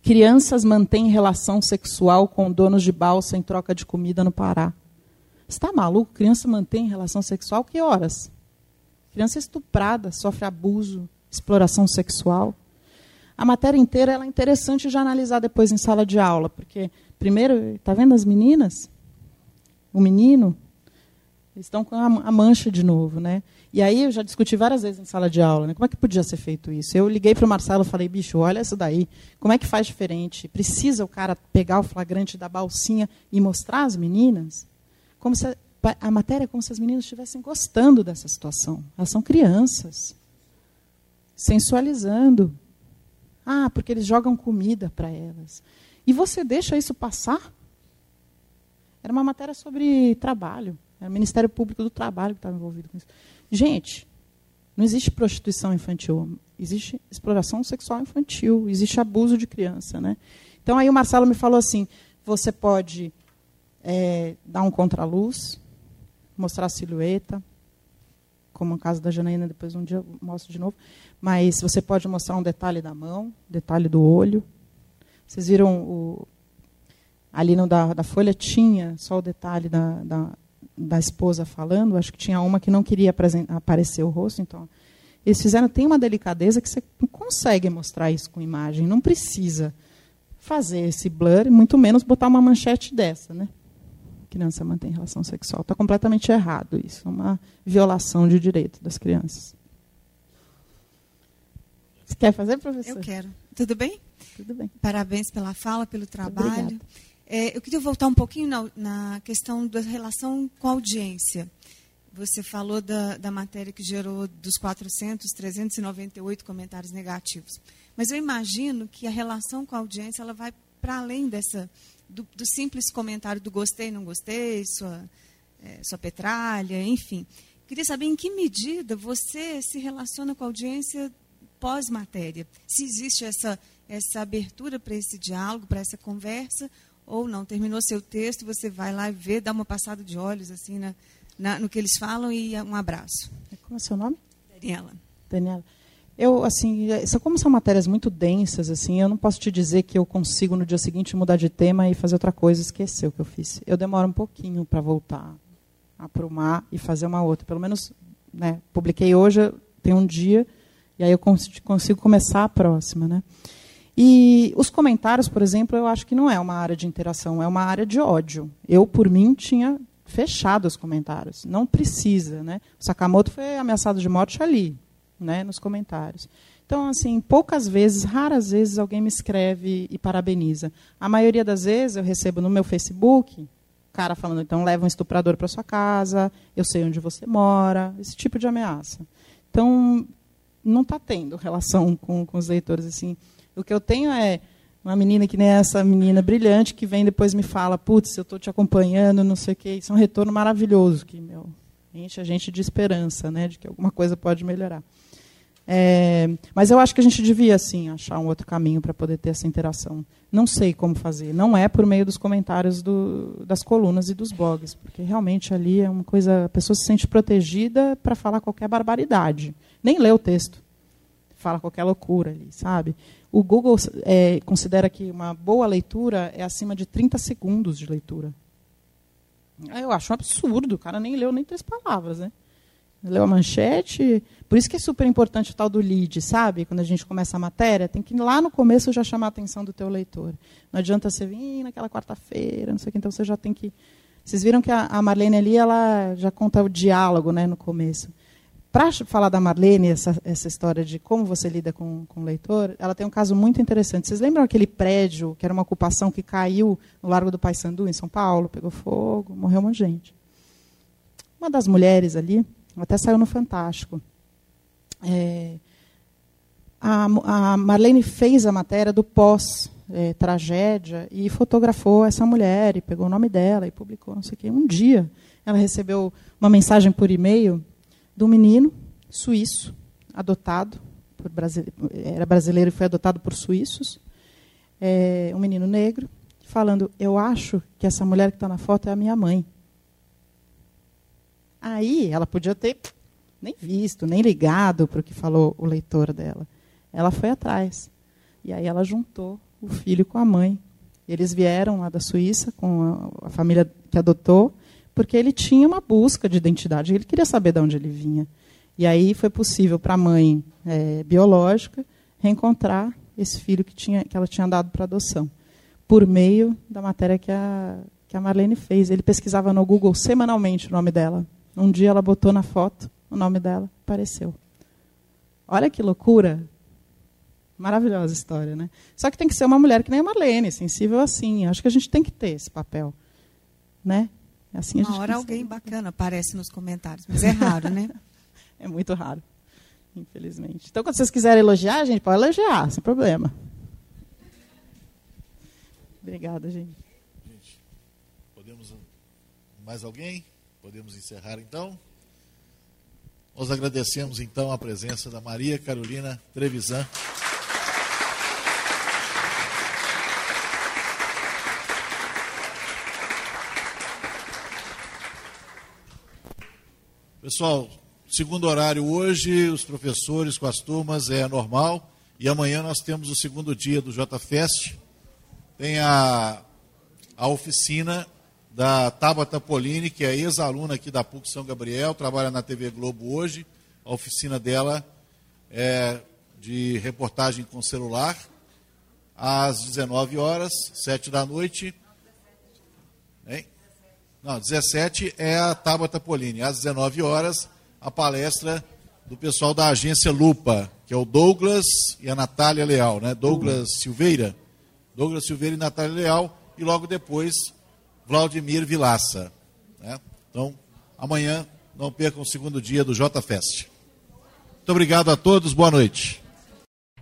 Crianças mantêm relação sexual com donos de balsa em troca de comida no Pará. Está maluco? Criança mantém relação sexual? Que horas? Criança estuprada, sofre abuso, exploração sexual. A matéria inteira é interessante de analisar depois em sala de aula, porque, primeiro, está vendo as meninas? O menino? Eles estão com a mancha de novo. Né? E aí eu já discuti várias vezes em sala de aula, né? Como é que podia ser feito isso? Eu liguei para o Marcelo e falei, bicho, olha isso daí. Como é que faz diferente? Precisa o cara pegar o flagrante da balsinha e mostrar às meninas? Como se a, matéria é como se as meninas estivessem gostando dessa situação. Elas são crianças. Sensualizando. Ah, porque eles jogam comida para elas. E você deixa isso passar? Era uma matéria sobre trabalho. Era o Ministério Público do Trabalho que estava envolvido com isso. Gente, não existe prostituição infantil, existe exploração sexual infantil, existe abuso de criança. Né? Então aí o Marcelo me falou assim: você pode é, dar um contraluz, mostrar a silhueta, como no caso da Janaína, depois um dia eu mostro de novo, mas você pode mostrar um detalhe da mão, detalhe do olho. Vocês viram o, ali no da, da folha tinha só o detalhe da, da, da esposa falando, acho que tinha uma que não queria aparecer o rosto, então eles fizeram tem uma delicadeza que você consegue mostrar isso com imagem, não precisa fazer esse blur, muito menos botar uma manchete dessa, né? Criança mantém relação sexual, está completamente errado isso, é uma violação de direito das crianças. Você quer fazer, professor? Eu quero. Tudo bem? Tudo bem. Parabéns pela fala, pelo trabalho. É, eu queria voltar um pouquinho na, na, questão da relação com a audiência. Você falou da, da matéria que gerou dos 400, 398 comentários negativos. Mas eu imagino que a relação com a audiência ela vai para além dessa do, do, simples comentário do gostei, não gostei, sua, é, sua petralha, enfim. Queria saber em que medida você se relaciona com a audiência pós-matéria. Se existe essa, essa abertura para esse diálogo, para essa conversa, ou não. Terminou seu texto, você vai lá e vê, dá uma passada de olhos assim na, na, no que eles falam e um abraço. Como é seu nome? Daniela. Daniela. Eu, assim, como são matérias muito densas, assim, eu não posso te dizer que eu consigo no dia seguinte mudar de tema e fazer outra coisa, esquecer o que eu fiz. Eu demoro um pouquinho para voltar, aprumar e fazer uma outra. Pelo menos, né, publiquei hoje, tem um dia, e aí eu consigo começar a próxima, né? E os comentários, por exemplo, eu acho que não é uma área de interação, é uma área de ódio. Eu, por mim, tinha fechado os comentários. Não precisa. Né? O Sakamoto foi ameaçado de morte ali, né, nos comentários. Então, assim, poucas vezes, raras vezes, alguém me escreve e parabeniza. A maioria das vezes eu recebo no meu Facebook cara falando, então leva um estuprador para sua casa, eu sei onde você mora, esse tipo de ameaça. Então, não está tendo relação com, com os leitores. assim. O que eu tenho é uma menina que nem essa menina brilhante que vem depois me fala, putz, eu estou te acompanhando, não sei o quê. Isso é um retorno maravilhoso que meu, enche a gente de esperança, né, de que alguma coisa pode melhorar. É, mas eu acho que a gente devia, sim, achar um outro caminho para poder ter essa interação. Não sei como fazer. Não é por meio dos comentários do, das colunas e dos blogs, porque realmente ali é uma coisa. A pessoa se sente protegida para falar qualquer barbaridade. Nem lê o texto. Fala qualquer loucura ali, sabe? O Google é, considera que uma boa leitura é acima de 30 segundos de leitura. Eu acho um absurdo. O cara nem leu nem três palavras, né? Leu a manchete. Por isso que é super importante o tal do lead, sabe? Quando a gente começa a matéria, tem que lá no começo já chamar a atenção do teu leitor. Não adianta você vir naquela quarta-feira, não sei o que, então você já tem que. Vocês viram que a Marlene ali, ela já conta o diálogo né, no começo. Para falar da Marlene, essa, essa história de como você lida com, com o leitor, ela tem um caso muito interessante. Vocês lembram aquele prédio, que era uma ocupação que caiu no Largo do Paissandu, em São Paulo, pegou fogo, morreu uma gente. Uma das mulheres ali, até saiu no Fantástico. É, a, a, Marlene fez a matéria do pós-tragédia é, e fotografou essa mulher e pegou o nome dela e publicou, não sei o. Um dia, ela recebeu uma mensagem por e-mail de um menino suíço, adotado, por brasileiro, era brasileiro e foi adotado por suíços, é, um menino negro, falando: Eu acho que essa mulher que está na foto é a minha mãe. Aí ela podia ter nem visto, nem ligado para o que falou o leitor dela. Ela foi atrás. E aí ela juntou o filho com a mãe. Eles vieram lá da Suíça com a, a família que adotou, porque ele tinha uma busca de identidade. Ele queria saber de onde ele vinha. E aí foi possível para a mãe é, biológica reencontrar esse filho que, tinha, que ela tinha dado para adoção, por meio da matéria que a, que a Marlene fez. Ele pesquisava no Google semanalmente o nome dela. Um dia ela botou na foto o nome dela, apareceu. Olha que loucura. Maravilhosa história, né? Só que tem que ser uma mulher que nem a Marlene, sensível assim. Acho que a gente tem que ter esse papel, né? Assim uma hora alguém bacana aparece nos comentários, mas é raro, né? é muito raro, infelizmente. Então, quando vocês quiserem elogiar, a gente pode elogiar, sem problema. Obrigada, gente. gente. Podemos mais alguém? Podemos encerrar então? Nós agradecemos então a presença da Maria Carolina Trevisan. Pessoal, segundo horário hoje, os professores com as turmas é normal. E amanhã nós temos o segundo dia do JFest. Tem a, a oficina da Tabata Polini, que é ex-aluna aqui da PUC São Gabriel, trabalha na TV Globo hoje. A oficina dela é de reportagem com celular, às 19 horas, 7 da noite. Hein? Não, 17 é a Tabata Polini. Às 19 horas, a palestra do pessoal da agência Lupa, que é o Douglas e a Natália Leal, né? Douglas Silveira. Douglas Silveira e Natália Leal. E logo depois, Vladimir Vilaça. Né? Então, amanhã não percam o segundo dia do JFest. Muito obrigado a todos, boa noite.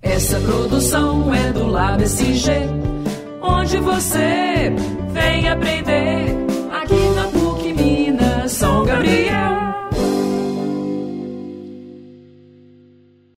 Essa produção é do Lab SG, onde você.